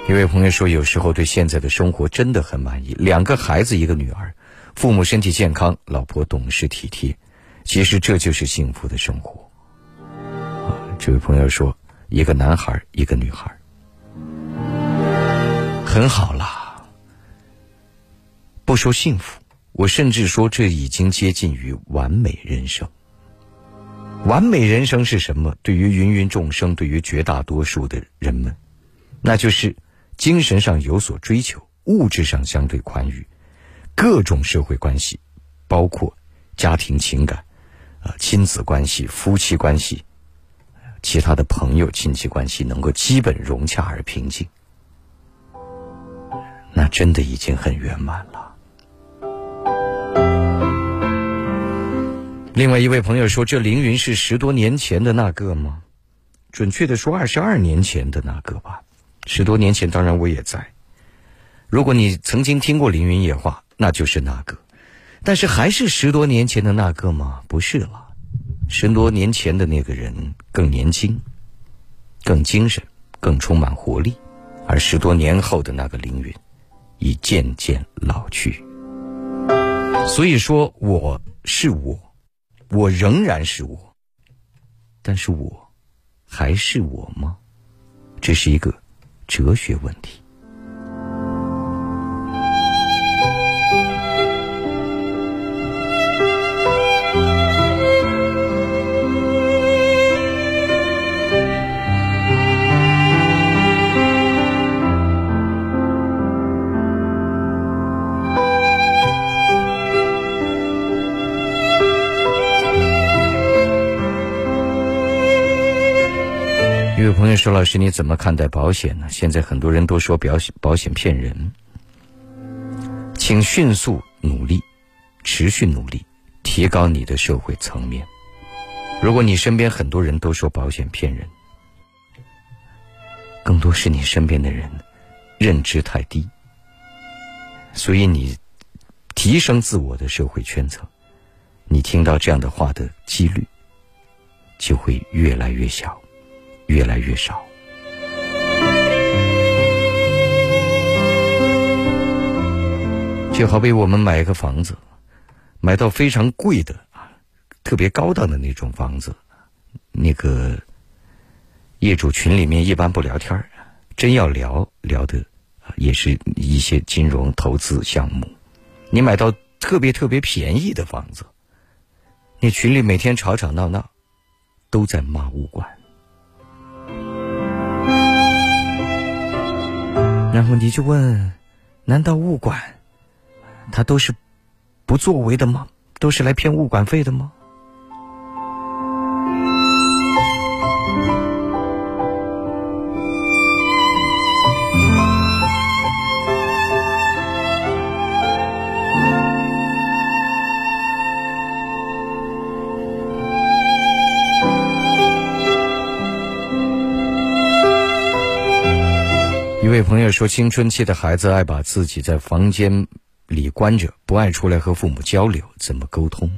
一位朋友说，有时候对现在的生活真的很满意，两个孩子，一个女儿，父母身体健康，老婆懂事体贴，其实这就是幸福的生活。啊，这位朋友说，一个男孩，一个女孩，很好啦。不说幸福，我甚至说这已经接近于完美人生。完美人生是什么？对于芸芸众生，对于绝大多数的人们，那就是精神上有所追求，物质上相对宽裕，各种社会关系，包括家庭情感、啊亲子关系、夫妻关系、其他的朋友亲戚关系，能够基本融洽而平静，那真的已经很圆满了。另外一位朋友说：“这凌云是十多年前的那个吗？准确的说，二十二年前的那个吧。十多年前，当然我也在。如果你曾经听过凌云夜话，那就是那个。但是还是十多年前的那个吗？不是了。十多年前的那个人更年轻，更精神，更充满活力，而十多年后的那个凌云，已渐渐老去。所以说，我是我。”我仍然是我，但是我还是我吗？这是一个哲学问题。一位朋友说：“老师，你怎么看待保险呢？现在很多人都说保险保险骗人，请迅速努力，持续努力，提高你的社会层面。如果你身边很多人都说保险骗人，更多是你身边的人认知太低，所以你提升自我的社会圈层，你听到这样的话的几率就会越来越小。”越来越少，就好比我们买一个房子，买到非常贵的啊，特别高档的那种房子，那个业主群里面一般不聊天真要聊聊的也是一些金融投资项目。你买到特别特别便宜的房子，你群里每天吵吵闹闹，都在骂物管。然后你就问：难道物管他都是不作为的吗？都是来骗物管费的吗？一位朋友说，青春期的孩子爱把自己在房间里关着，不爱出来和父母交流，怎么沟通？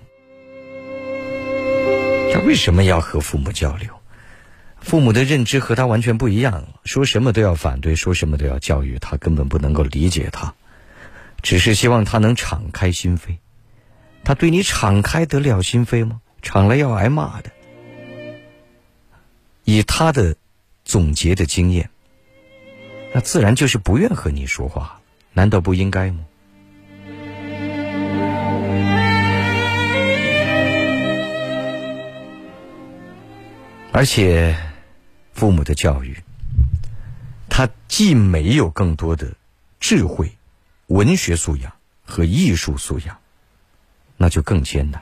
他为什么要和父母交流？父母的认知和他完全不一样，说什么都要反对，说什么都要教育他，根本不能够理解他，只是希望他能敞开心扉。他对你敞开得了心扉吗？敞了要挨骂的。以他的总结的经验。那自然就是不愿和你说话，难道不应该吗？而且，父母的教育，他既没有更多的智慧、文学素养和艺术素养，那就更艰难。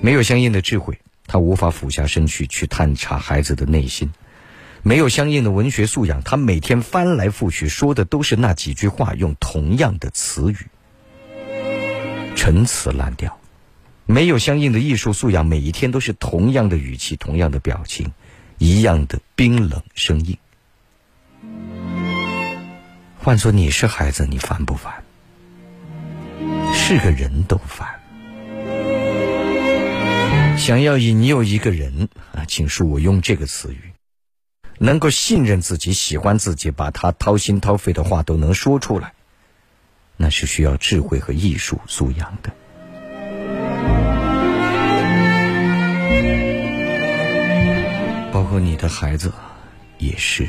没有相应的智慧，他无法俯下身去去探查孩子的内心。没有相应的文学素养，他每天翻来覆去说的都是那几句话，用同样的词语，陈词滥调；没有相应的艺术素养，每一天都是同样的语气、同样的表情，一样的冰冷生硬。换做你是孩子，你烦不烦？是个人都烦。想要引诱一个人啊，请恕我用这个词语。能够信任自己、喜欢自己，把他掏心掏肺的话都能说出来，那是需要智慧和艺术素养的。包括你的孩子，也是。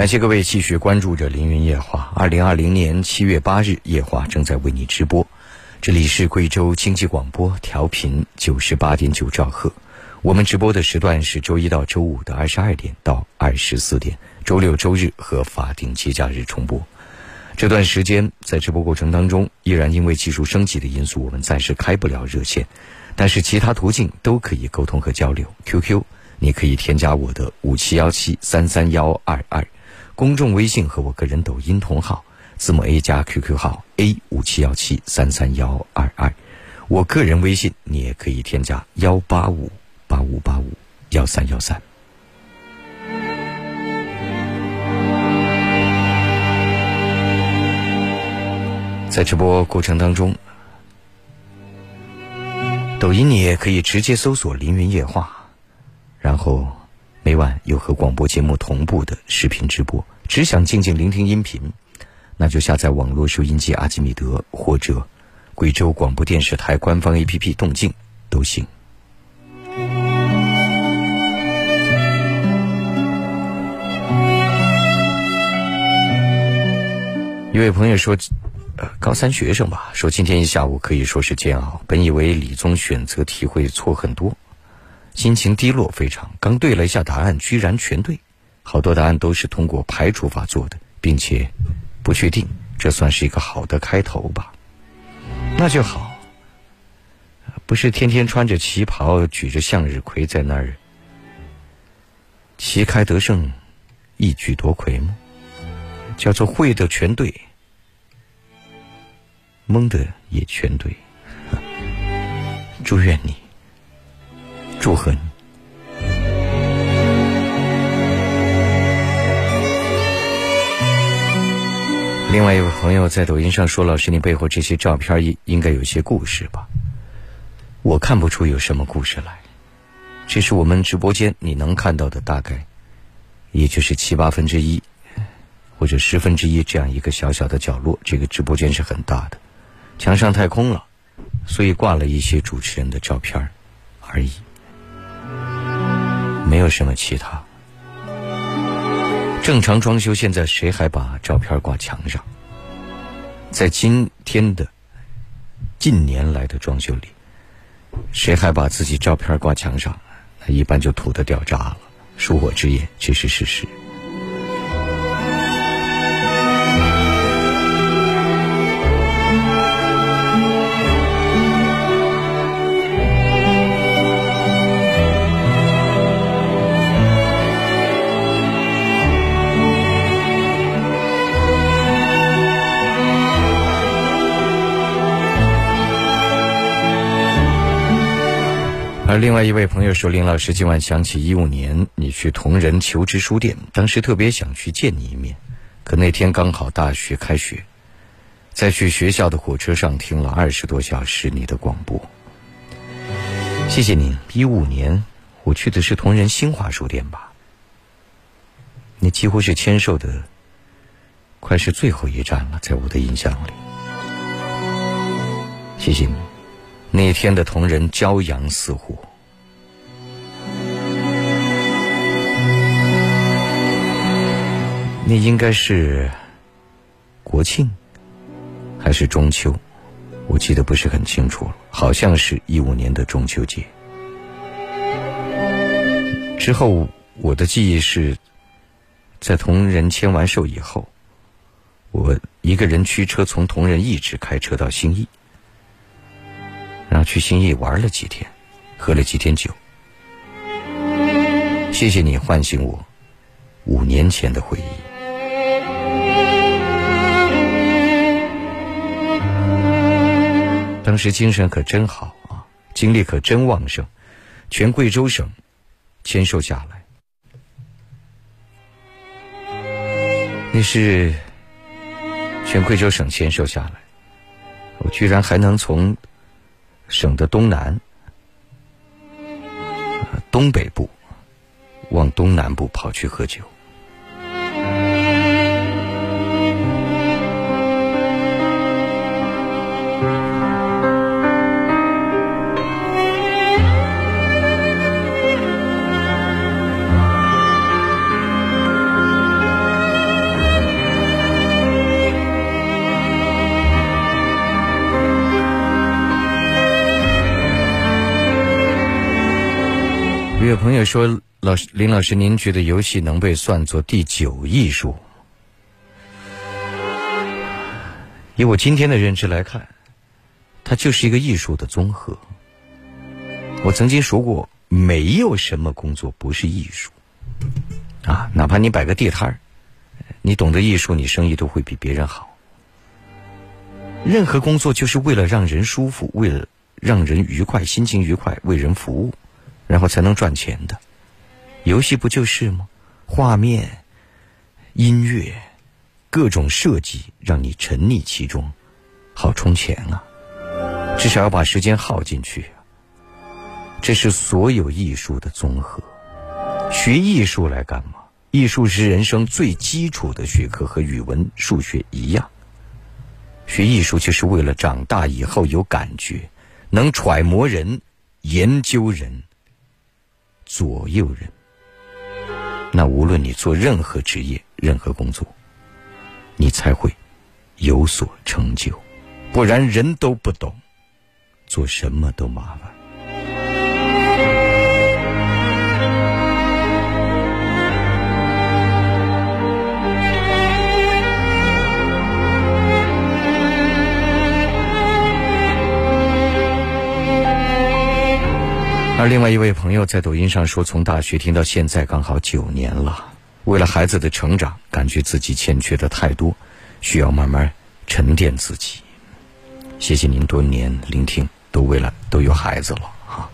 感谢各位继续关注着《凌云夜话》。二零二零年七月八日，夜话正在为你直播。这里是贵州经济广播，调频九十八点九兆赫。我们直播的时段是周一到周五的二十二点到二十四点，周六、周日和法定节假日重播。这段时间在直播过程当中，依然因为技术升级的因素，我们暂时开不了热线，但是其他途径都可以沟通和交流。QQ，你可以添加我的五七幺七三三幺二二。公众微信和我个人抖音同号，字母 A 加 QQ 号 A 五七幺七三三幺二二，我个人微信你也可以添加幺八五八五八五幺三幺三。在直播过程当中，抖音你也可以直接搜索“凌云夜话”，然后。每晚有和广播节目同步的视频直播，只想静静聆听音频，那就下载网络收音机阿基米德或者贵州广播电视台官方 APP 动静都行。一位朋友说，呃，高三学生吧，说今天一下午可以说是煎熬，本以为理综选择题会错很多。心情低落非常，刚对了一下答案，居然全对，好多答案都是通过排除法做的，并且不确定，这算是一个好的开头吧？那就好，不是天天穿着旗袍，举着向日葵在那儿旗开得胜，一举夺魁吗？叫做会的全对，蒙的也全对，祝愿你。祝贺你！另外一位朋友在抖音上说：“老师，你背后这些照片应应该有些故事吧？”我看不出有什么故事来。这是我们直播间你能看到的大概，也就是七八分之一，或者十分之一这样一个小小的角落。这个直播间是很大的，墙上太空了，所以挂了一些主持人的照片而已。没有什么其他。正常装修，现在谁还把照片挂墙上？在今天的近年来的装修里，谁还把自己照片挂墙上？那一般就土的掉渣了。恕我直言，这是事实。而另外一位朋友说：“林老师，今晚想起一五年你去同仁求职书店，当时特别想去见你一面，可那天刚好大学开学，在去学校的火车上听了二十多小时你的广播。谢谢您。一五年我去的是同仁新华书店吧？你几乎是签售的，快是最后一站了，在我的印象里。谢谢你。”那天的同仁骄阳似火，那应该是国庆还是中秋？我记得不是很清楚，好像是一五年的中秋节。之后我的记忆是在同仁签完售以后，我一个人驱车从同仁一直开车到兴义。然后去兴义玩了几天，喝了几天酒。谢谢你唤醒我五年前的回忆。当时精神可真好啊，精力可真旺盛，全贵州省签售下来。那是全贵州省签售下来，我居然还能从省的东南、东北部往东南部跑去喝酒。有朋友说：“老师，林老师，您觉得游戏能被算作第九艺术？”以我今天的认知来看，它就是一个艺术的综合。我曾经说过，没有什么工作不是艺术啊！哪怕你摆个地摊儿，你懂得艺术，你生意都会比别人好。任何工作就是为了让人舒服，为了让人愉快，心情愉快，为人服务。然后才能赚钱的，游戏不就是吗？画面、音乐、各种设计，让你沉溺其中，好充钱啊！至少要把时间耗进去。这是所有艺术的综合。学艺术来干嘛？艺术是人生最基础的学科，和语文、数学一样。学艺术就是为了长大以后有感觉，能揣摩人、研究人。左右人，那无论你做任何职业、任何工作，你才会有所成就。不然人都不懂，做什么都麻烦。而另外一位朋友在抖音上说，从大学听到现在刚好九年了。为了孩子的成长，感觉自己欠缺的太多，需要慢慢沉淀自己。谢谢您多年聆听，都为了都有孩子了啊！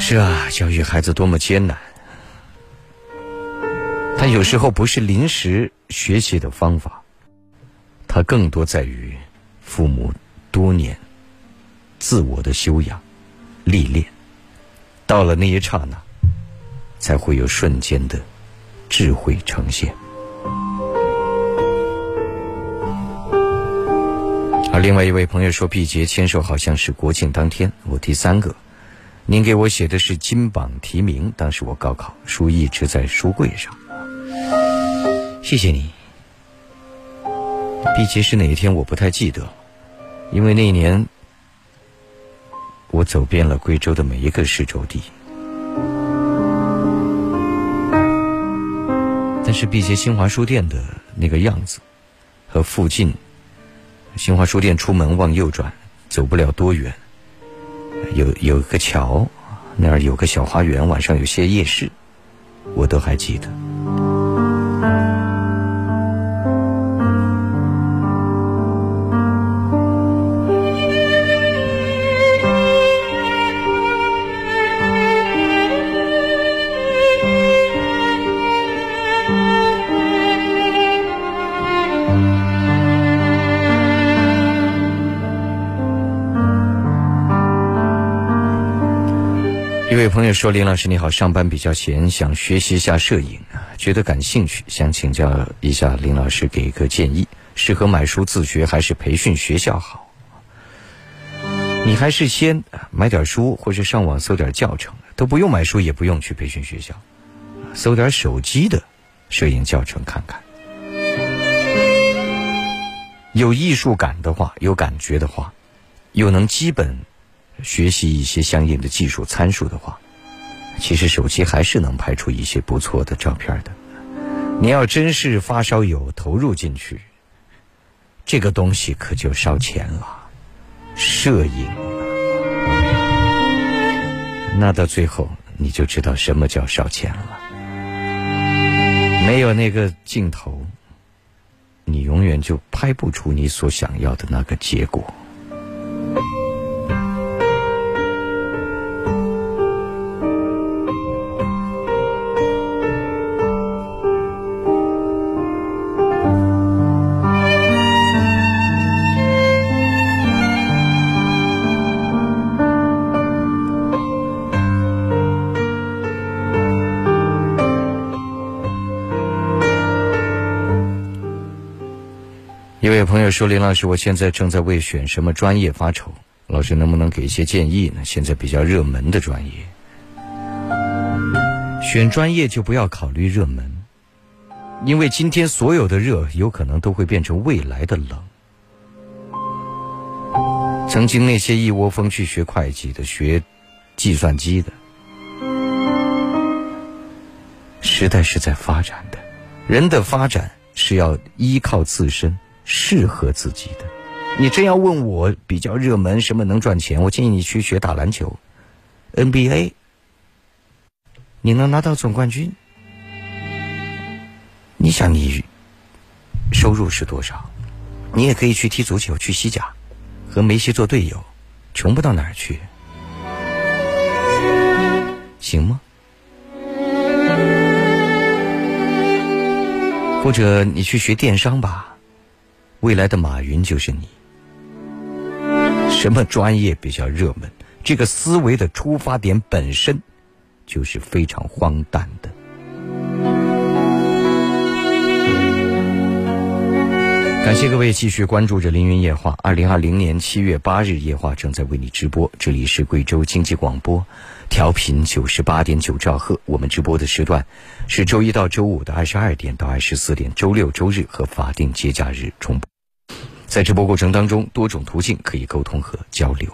是啊，教育孩子多么艰难。他有时候不是临时学习的方法，它更多在于父母多年自我的修养。历练，到了那一刹那，才会有瞬间的智慧呈现。而另外一位朋友说，毕节签售好像是国庆当天，我第三个。您给我写的是金榜题名，当时我高考书一直在书柜上。谢谢你。毕节是哪一天我不太记得，因为那一年。我走遍了贵州的每一个市州地，但是毕节新华书店的那个样子，和附近新华书店出门往右转，走不了多远，有有个桥，那儿有个小花园，晚上有些夜市，我都还记得。这位朋友说：“林老师你好，上班比较闲，想学习一下摄影啊，觉得感兴趣，想请教一下林老师，给一个建议，适合买书自学还是培训学校好？你还是先买点书，或者上网搜点教程，都不用买书，也不用去培训学校，搜点手机的摄影教程看看。有艺术感的话，有感觉的话，又能基本。”学习一些相应的技术参数的话，其实手机还是能拍出一些不错的照片的。你要真是发烧友投入进去，这个东西可就烧钱了。摄影，那到最后你就知道什么叫烧钱了。没有那个镜头，你永远就拍不出你所想要的那个结果。朋友说：“林老师，我现在正在为选什么专业发愁，老师能不能给一些建议呢？现在比较热门的专业，选专业就不要考虑热门，因为今天所有的热有可能都会变成未来的冷。曾经那些一窝蜂去学会计的、学计算机的，时代是在发展的，人的发展是要依靠自身。”适合自己的，你真要问我比较热门什么能赚钱，我建议你去学打篮球，NBA，你能拿到总冠军。你想你收入是多少？你也可以去踢足球，去西甲，和梅西做队友，穷不到哪儿去，行吗？或者你去学电商吧。未来的马云就是你。什么专业比较热门？这个思维的出发点本身就是非常荒诞的。感谢各位继续关注着《凌云夜话》。二零二零年七月八日，夜话正在为你直播。这里是贵州经济广播，调频九十八点九兆赫。我们直播的时段是周一到周五的二十二点到二十四点，周六、周日和法定节假日重播。在直播过程当中，多种途径可以沟通和交流。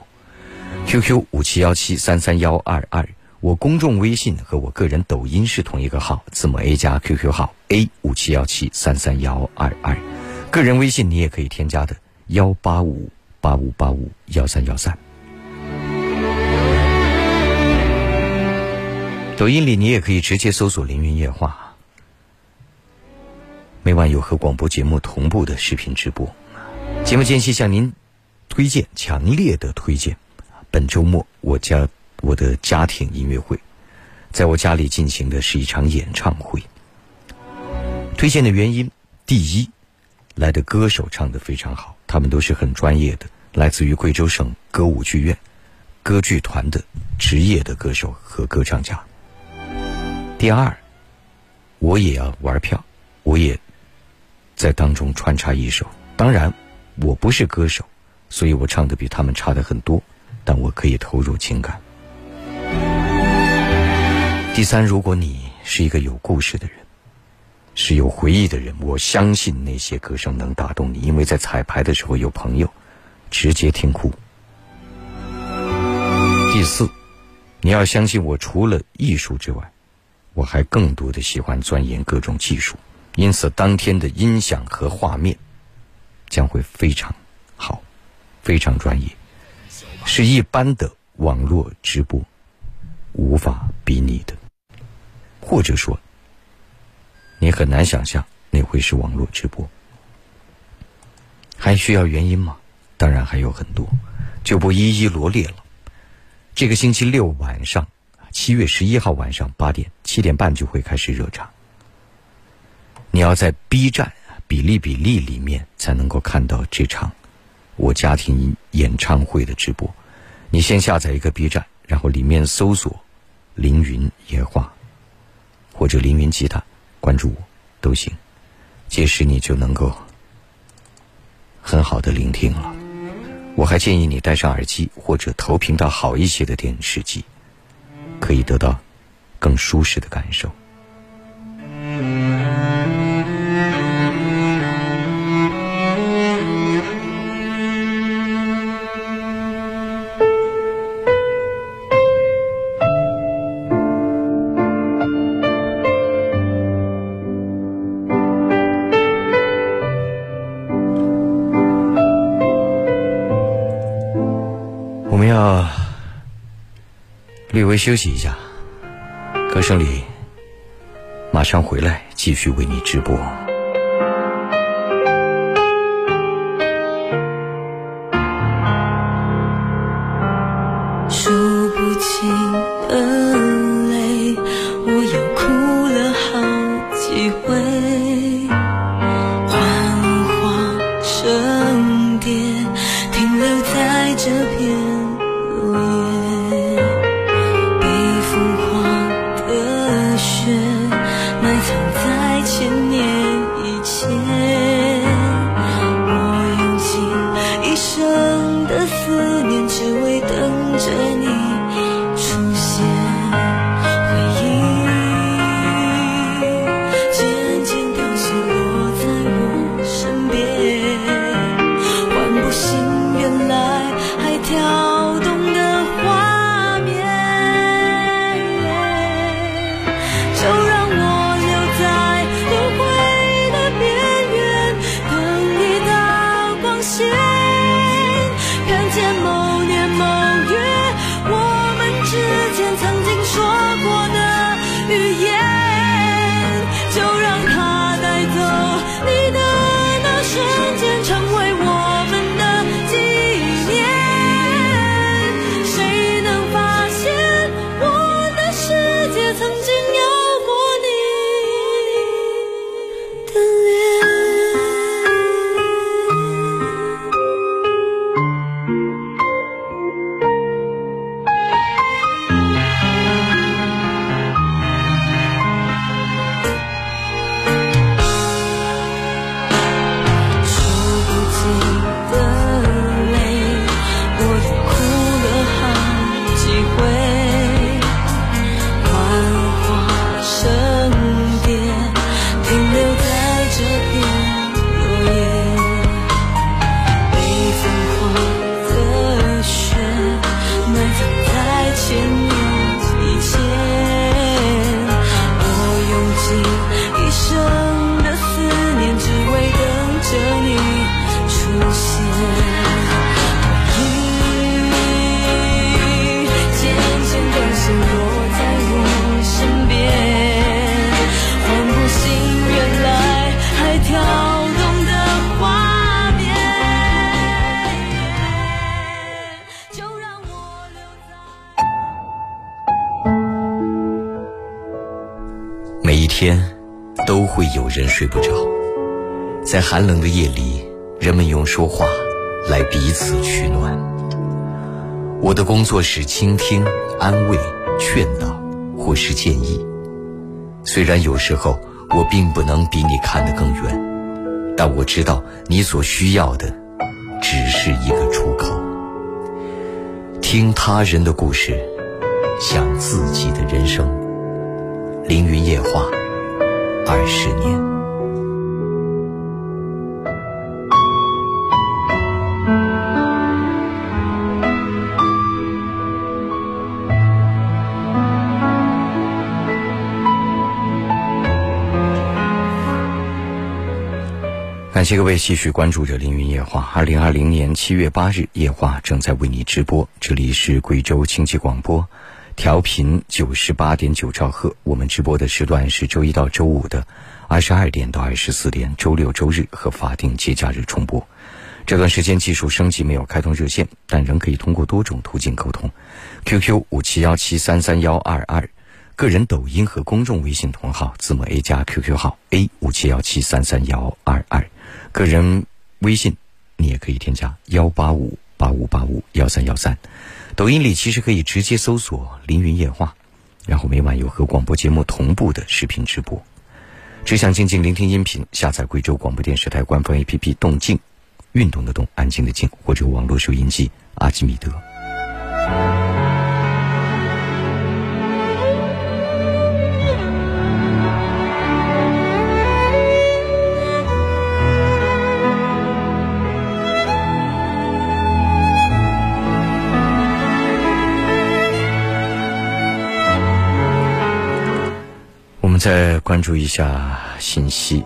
QQ 五七幺七三三幺二二，我公众微信和我个人抖音是同一个号，字母 A 加 QQ 号 A 五七幺七三三幺二二。个人微信你也可以添加的幺八五八五八五幺三幺三。抖音里你也可以直接搜索“凌云夜话”，每晚有和广播节目同步的视频直播。节目间隙向您推荐，强烈的推荐，本周末我家我的家庭音乐会，在我家里进行的是一场演唱会。推荐的原因，第一，来的歌手唱的非常好，他们都是很专业的，来自于贵州省歌舞剧院歌剧团的职业的歌手和歌唱家。第二，我也要玩票，我也在当中穿插一首，当然。我不是歌手，所以我唱的比他们差的很多，但我可以投入情感。第三，如果你是一个有故事的人，是有回忆的人，我相信那些歌声能打动你，因为在彩排的时候有朋友直接听哭。第四，你要相信我，除了艺术之外，我还更多的喜欢钻研各种技术，因此当天的音响和画面。将会非常好，非常专业，是一般的网络直播无法比拟的。或者说，你很难想象那会是网络直播。还需要原因吗？当然还有很多，就不一一罗列了。这个星期六晚上，七月十一号晚上八点七点半就会开始热场。你要在 B 站。比例比例里面才能够看到这场我家庭演唱会的直播。你先下载一个 B 站，然后里面搜索“凌云野话”或者“凌云吉他”，关注我都行。届时你就能够很好的聆听了。我还建议你戴上耳机或者投屏到好一些的电视机，可以得到更舒适的感受。回休息一下，歌声里马上回来，继续为你直播。寒冷的夜里，人们用说话来彼此取暖。我的工作是倾听、安慰、劝导，或是建议。虽然有时候我并不能比你看得更远，但我知道你所需要的只是一个出口。听他人的故事，想自己的人生。凌云夜话，二十年。感谢各位继续关注着凌云夜话。二零二零年七月八日，夜话正在为你直播。这里是贵州经济广播，调频九十八点九兆赫。我们直播的时段是周一到周五的二十二点到二十四点，周六周日和法定节假日重播。这段时间技术升级，没有开通热线，但仍可以通过多种途径沟通。QQ 五七幺七三三幺二二，个人抖音和公众微信同号字母 A 加 QQ 号 A 五七幺七三三幺二二。个人微信，你也可以添加幺八五八五八五幺三幺三。抖音里其实可以直接搜索“凌云夜话”，然后每晚有和广播节目同步的视频直播。只想静静聆听音频，下载贵州广播电视台官方 APP“ 动静”，运动的动，安静的静，或者网络收音机阿基米德。再关注一下信息。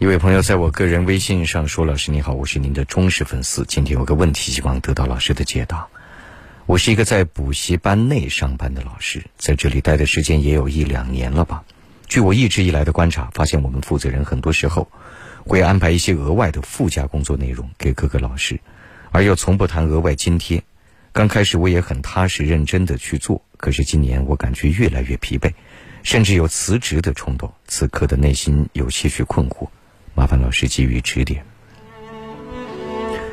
一位朋友在我个人微信上说：“老师你好，我是您的忠实粉丝。今天有个问题，希望得到老师的解答。我是一个在补习班内上班的老师，在这里待的时间也有一两年了吧。据我一直以来的观察，发现我们负责人很多时候会安排一些额外的附加工作内容给各个老师，而又从不谈额外津贴。刚开始我也很踏实认真的去做，可是今年我感觉越来越疲惫。”甚至有辞职的冲动，此刻的内心有些许困惑，麻烦老师给予指点。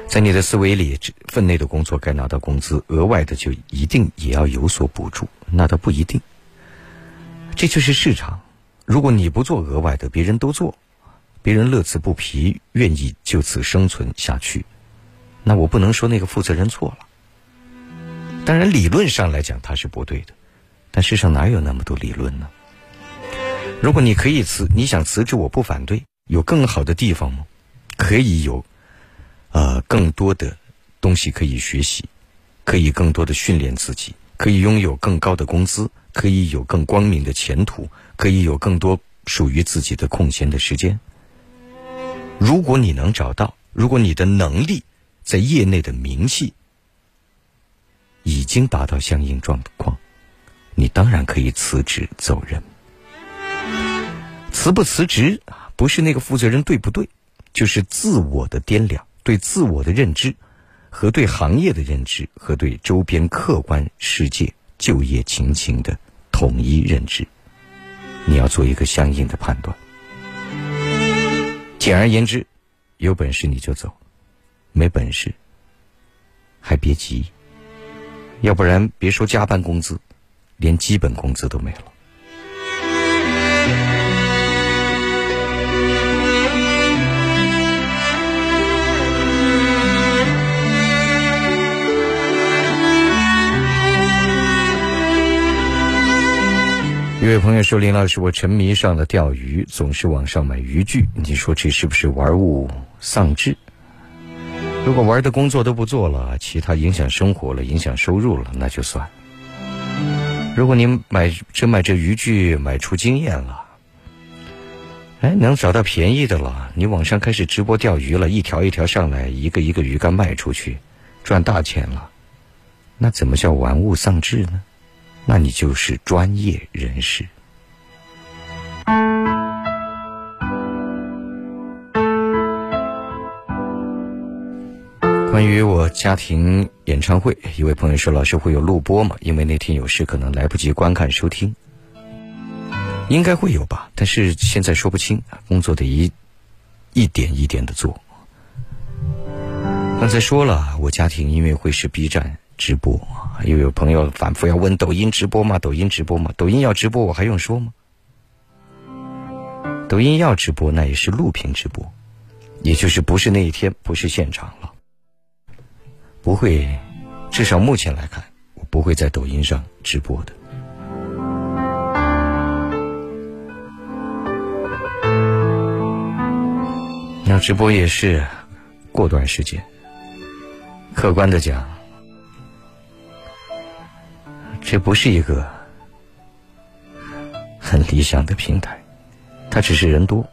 在你的思维里，分内的工作该拿到工资，额外的就一定也要有所补助，那倒不一定。这就是市场，如果你不做额外的，别人都做，别人乐此不疲，愿意就此生存下去，那我不能说那个负责人错了。当然，理论上来讲他是不对的，但世上哪有那么多理论呢？如果你可以辞，你想辞职，我不反对。有更好的地方吗？可以有，呃，更多的东西可以学习，可以更多的训练自己，可以拥有更高的工资，可以有更光明的前途，可以有更多属于自己的空闲的时间。如果你能找到，如果你的能力在业内的名气已经达到相应状况，你当然可以辞职走人。辞不辞职，不是那个负责人对不对，就是自我的掂量，对自我的认知，和对行业的认知，和对周边客观世界就业情形的统一认知，你要做一个相应的判断。简而言之，有本事你就走，没本事还别急，要不然别说加班工资，连基本工资都没了。一位朋友说：“林老师，我沉迷上了钓鱼，总是网上买渔具。你说这是不是玩物丧志？如果玩的工作都不做了，其他影响生活了，影响收入了，那就算。如果您买真买这渔具买出经验了，哎，能找到便宜的了，你网上开始直播钓鱼了，一条一条上来，一个一个鱼竿卖出去，赚大钱了，那怎么叫玩物丧志呢？”那你就是专业人士。关于我家庭演唱会，一位朋友说：“老师会有录播吗？因为那天有事，可能来不及观看收听。”应该会有吧，但是现在说不清，工作得一一点一点的做。刚才说了，我家庭音乐会是 B 站直播，又有朋友反复要问抖音直播吗？抖音直播吗？抖音要直播，我还用说吗？抖音要直播，那也是录屏直播，也就是不是那一天，不是现场了，不会，至少目前来看，我不会在抖音上直播的。那直播也是过段时间。客观的讲，这不是一个很理想的平台，它只是人多。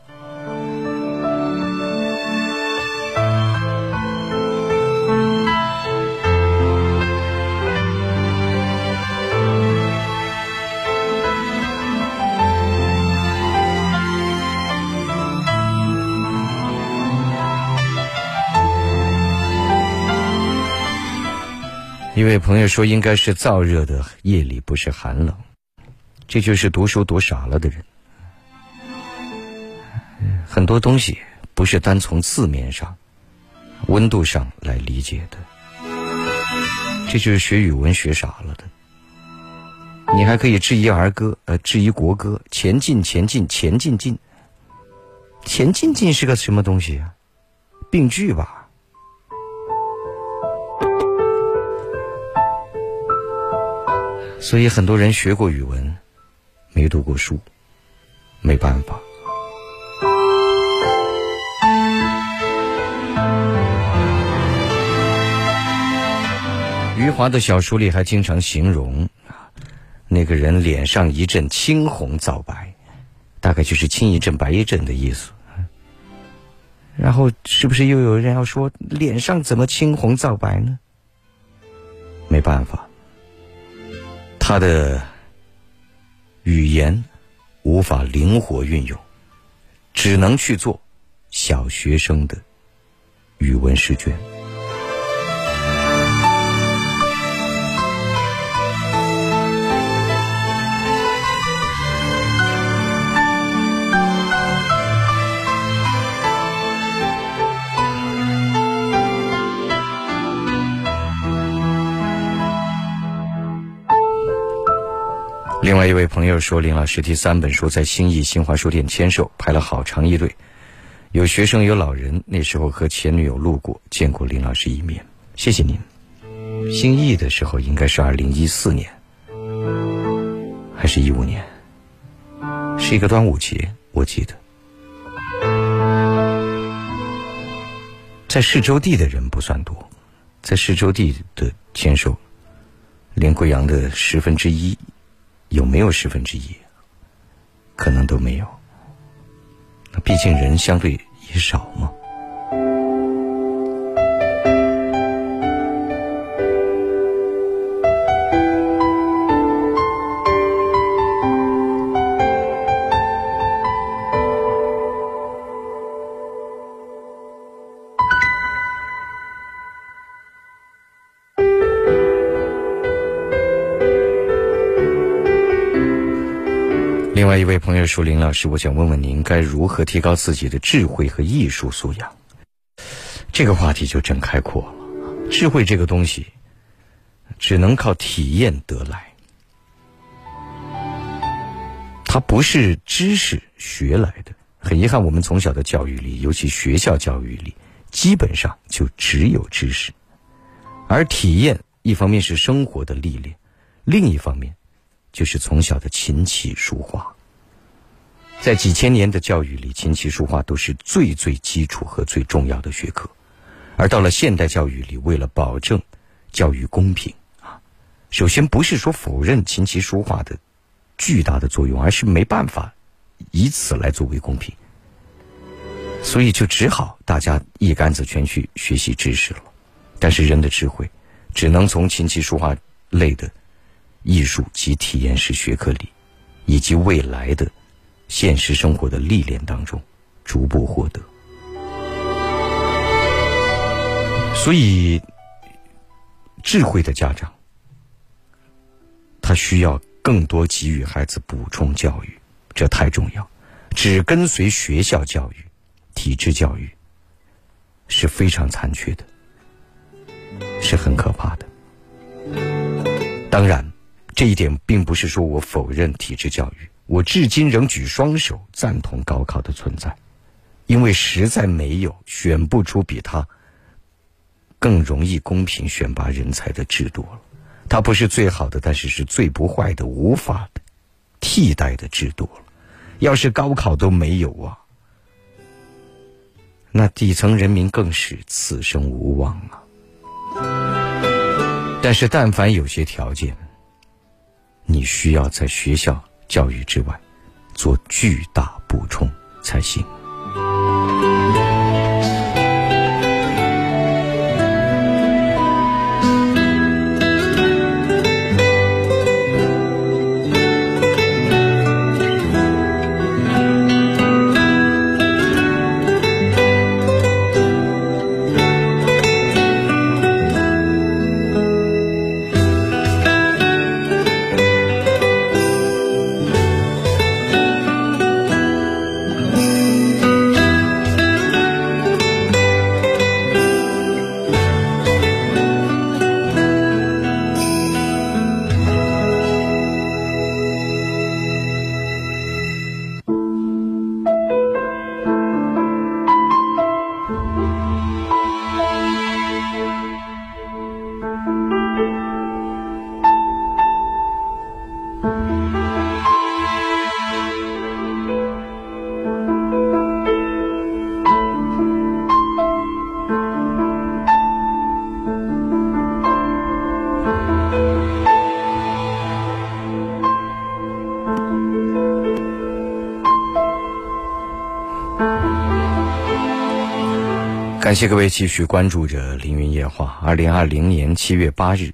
一位朋友说：“应该是燥热的夜里，不是寒冷。”这就是读书读傻了的人。很多东西不是单从字面上、温度上来理解的。这就是学语文学傻了的。你还可以质疑儿歌，呃，质疑国歌，前进，前进，前进进。前进进是个什么东西啊？病句吧。所以很多人学过语文，没读过书，没办法。余华的小说里还经常形容啊，那个人脸上一阵青红皂白，大概就是青一阵白一阵的意思。然后是不是又有人要说脸上怎么青红皂白呢？没办法，他的语言无法灵活运用，只能去做小学生的语文试卷。另外一位朋友说，林老师第三本书在新义新华书店签售，排了好长一队，有学生有老人。那时候和前女友路过，见过林老师一面，谢谢您。新义的时候应该是二零一四年，还是一五年？是一个端午节，我记得。在市州地的人不算多，在市州地的签售，连贵阳的十分之一。有没有十分之一？可能都没有。那毕竟人相对也少嘛。另外一位朋友说：“林老师，我想问问您，该如何提高自己的智慧和艺术素养？”这个话题就真开阔了。智慧这个东西，只能靠体验得来，它不是知识学来的。很遗憾，我们从小的教育里，尤其学校教育里，基本上就只有知识，而体验一方面是生活的历练，另一方面。就是从小的琴棋书画，在几千年的教育里，琴棋书画都是最最基础和最重要的学科。而到了现代教育里，为了保证教育公平啊，首先不是说否认琴棋书画的巨大的作用，而是没办法以此来作为公平，所以就只好大家一竿子全去学习知识了。但是人的智慧，只能从琴棋书画类的。艺术及体验式学科里，以及未来的现实生活的历练当中，逐步获得。所以，智慧的家长，他需要更多给予孩子补充教育。这太重要。只跟随学校教育、体制教育是非常残缺的，是很可怕的。当然，这一点并不是说我否认体制教育，我至今仍举双手赞同高考的存在，因为实在没有选不出比它更容易公平选拔人才的制度了。它不是最好的，但是是最不坏的、无法替代的制度了。要是高考都没有啊，那底层人民更是此生无望啊。但是，但凡有些条件，你需要在学校教育之外做巨大补充才行。感谢各位继续关注着《凌云夜话》。二零二零年七月八日，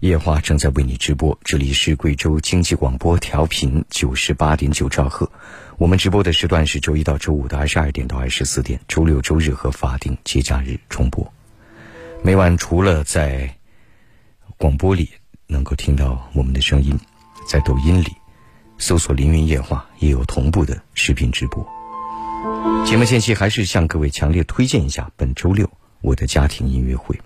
夜话正在为你直播。这里是贵州经济广播，调频九十八点九兆赫。我们直播的时段是周一到周五的二十二点到二十四点，周六、周日和法定节假日重播。每晚除了在广播里能够听到我们的声音，在抖音里搜索“凌云夜话”也有同步的视频直播。节目间隙还是向各位强烈推荐一下本周六我的家庭音乐会。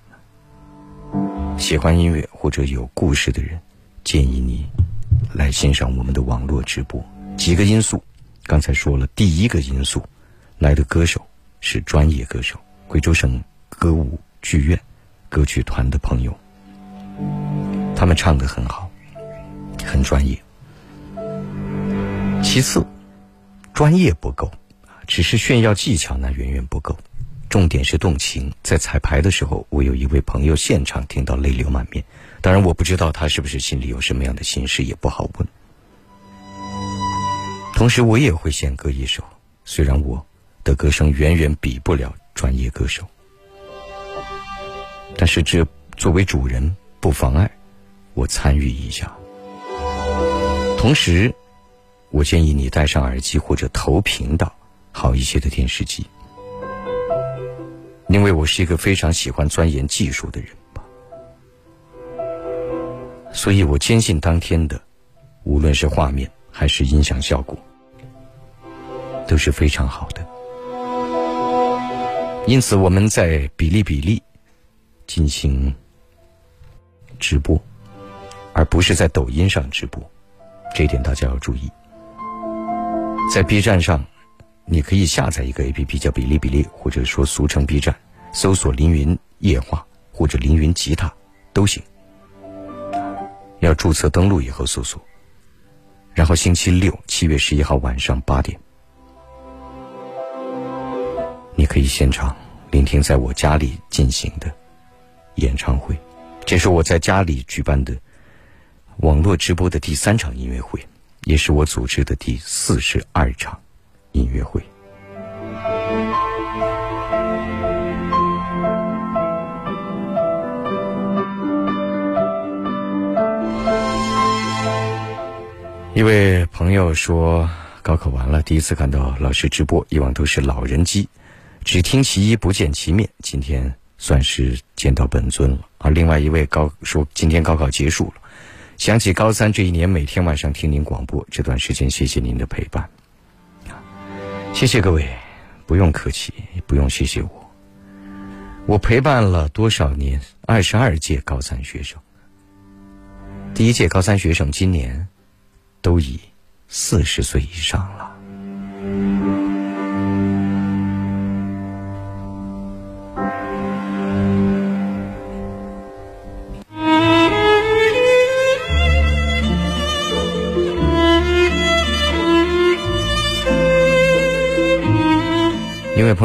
喜欢音乐或者有故事的人，建议你来欣赏我们的网络直播。几个因素，刚才说了，第一个因素，来的歌手是专业歌手，贵州省歌舞剧院歌剧团的朋友，他们唱的很好，很专业。其次，专业不够。只是炫耀技巧那远远不够，重点是动情。在彩排的时候，我有一位朋友现场听到泪流满面，当然我不知道他是不是心里有什么样的心事，也不好问。同时，我也会献歌一首，虽然我的歌声远远比不了专业歌手，但是这作为主人不妨碍我参与一下。同时，我建议你戴上耳机或者投屏到。好一些的电视机，因为我是一个非常喜欢钻研技术的人吧，所以我坚信当天的，无论是画面还是音响效果，都是非常好的。因此我们在比例比例进行直播，而不是在抖音上直播，这一点大家要注意。在 B 站上。你可以下载一个 A P P 叫比例比例，或者说俗称 B 站，搜索“凌云夜话”或者“凌云吉他”都行。要注册登录以后搜索，然后星期六七月十一号晚上八点，你可以现场聆听在我家里进行的演唱会。这是我在家里举办的网络直播的第三场音乐会，也是我组织的第四十二场。音乐会。一位朋友说，高考完了，第一次看到老师直播，以往都是老人机，只听其一不见其面，今天算是见到本尊了。而另外一位高说，今天高考结束了，想起高三这一年，每天晚上听您广播，这段时间谢谢您的陪伴，谢谢各位，不用客气，不用谢谢我，我陪伴了多少年？二十二届高三学生，第一届高三学生今年都已四十岁以上了。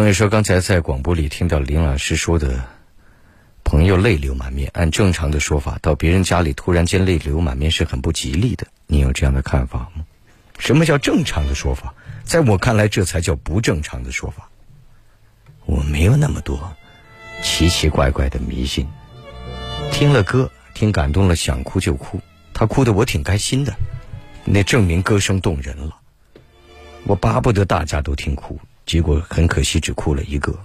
位说，刚才在广播里听到林老师说的，朋友泪流满面。按正常的说法，到别人家里突然间泪流满面是很不吉利的。你有这样的看法吗？什么叫正常的说法？在我看来，这才叫不正常的说法。我没有那么多奇奇怪怪的迷信。听了歌，听感动了，想哭就哭。他哭的我挺开心的，那证明歌声动人了。我巴不得大家都听哭。结果很可惜，只哭了一个。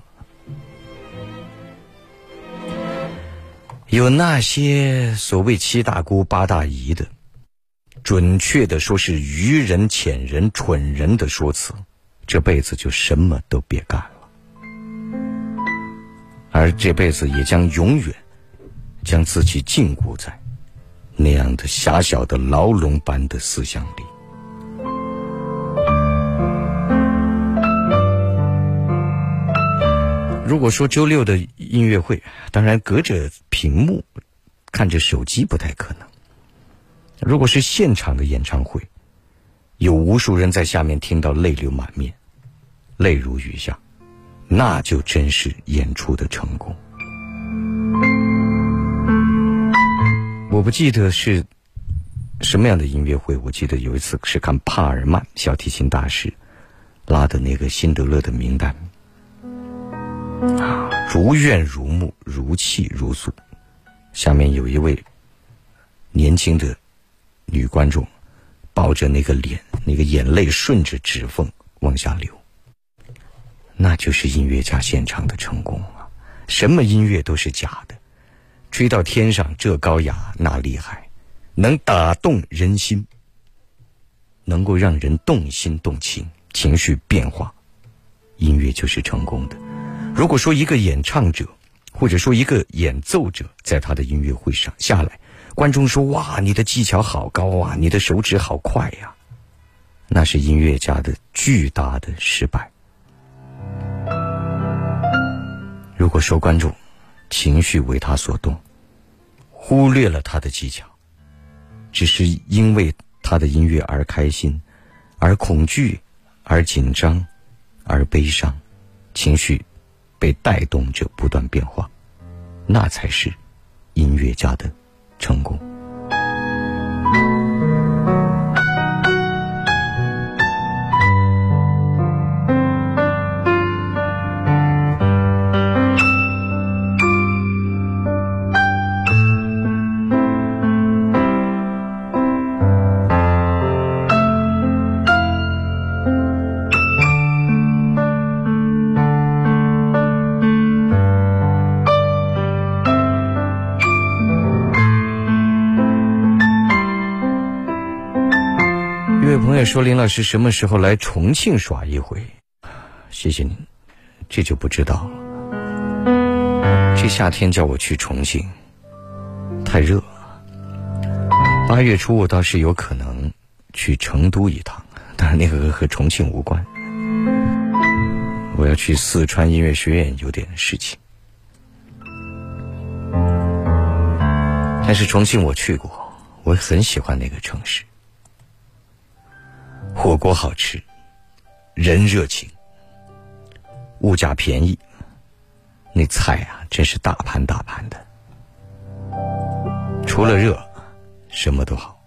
有那些所谓七大姑八大姨的，准确的说是愚人、浅人、蠢人的说辞，这辈子就什么都别干了，而这辈子也将永远将自己禁锢在那样的狭小的牢笼般的思想里。如果说周六的音乐会，当然隔着屏幕看着手机不太可能。如果是现场的演唱会，有无数人在下面听到泪流满面、泪如雨下，那就真是演出的成功。我不记得是什么样的音乐会，我记得有一次是看帕尔曼小提琴大师拉的那个辛德勒的名单。啊，如怨如慕，如泣如诉。下面有一位年轻的女观众，抱着那个脸，那个眼泪顺着指缝往下流。那就是音乐家现场的成功啊！什么音乐都是假的，吹到天上这高雅那厉害，能打动人心，能够让人动心动情，情绪变化，音乐就是成功的。如果说一个演唱者，或者说一个演奏者，在他的音乐会上下来，观众说：“哇，你的技巧好高啊，你的手指好快呀！”那是音乐家的巨大的失败。如果说观众情绪为他所动，忽略了他的技巧，只是因为他的音乐而开心，而恐惧，而紧张，而悲伤，情绪。被带动着不断变化，那才是音乐家的成功。有朋友说林老师什么时候来重庆耍一回？谢谢您，这就不知道了。这夏天叫我去重庆，太热了。八月初我倒是有可能去成都一趟，当然那个和重庆无关。我要去四川音乐学院有点事情，但是重庆我去过，我很喜欢那个城市。火锅好吃，人热情，物价便宜，那菜啊真是大盘大盘的。除了热，什么都好。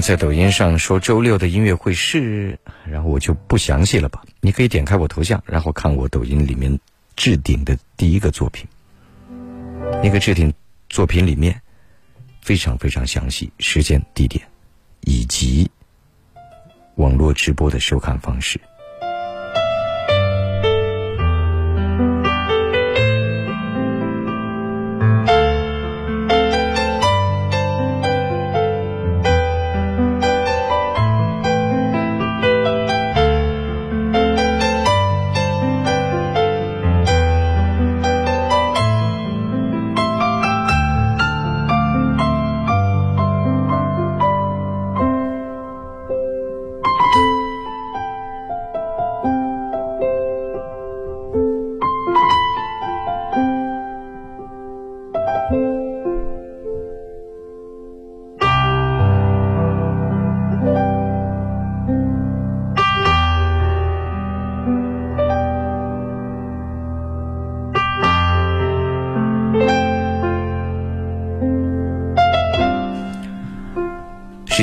在抖音上说周六的音乐会是，然后我就不详细了吧。你可以点开我头像，然后看我抖音里面置顶的第一个作品。那个置顶作品里面非常非常详细，时间、地点以及网络直播的收看方式。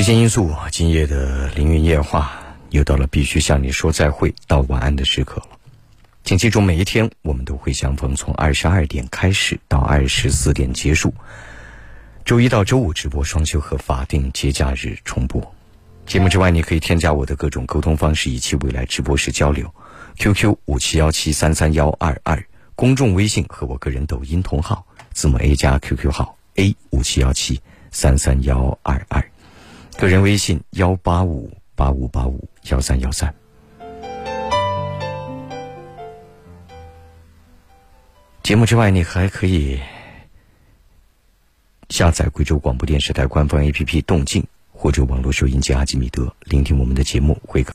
间因素，今夜的凌云夜话又到了必须向你说再会、道晚安的时刻了。请记住，每一天我们都会相逢，从二十二点开始到二十四点结束。周一到周五直播双休和法定节假日重播。节目之外，你可以添加我的各种沟通方式，以及未来直播时交流。QQ 五七幺七三三幺二二，公众微信和我个人抖音同号，字母 A 加 QQ 号 A 五七幺七三三幺二二。个人微信幺八五八五八五幺三幺三。节目之外，你还可以下载贵州广播电视台官方 APP《动静》或者网络收音机阿基米德，聆听我们的节目，会。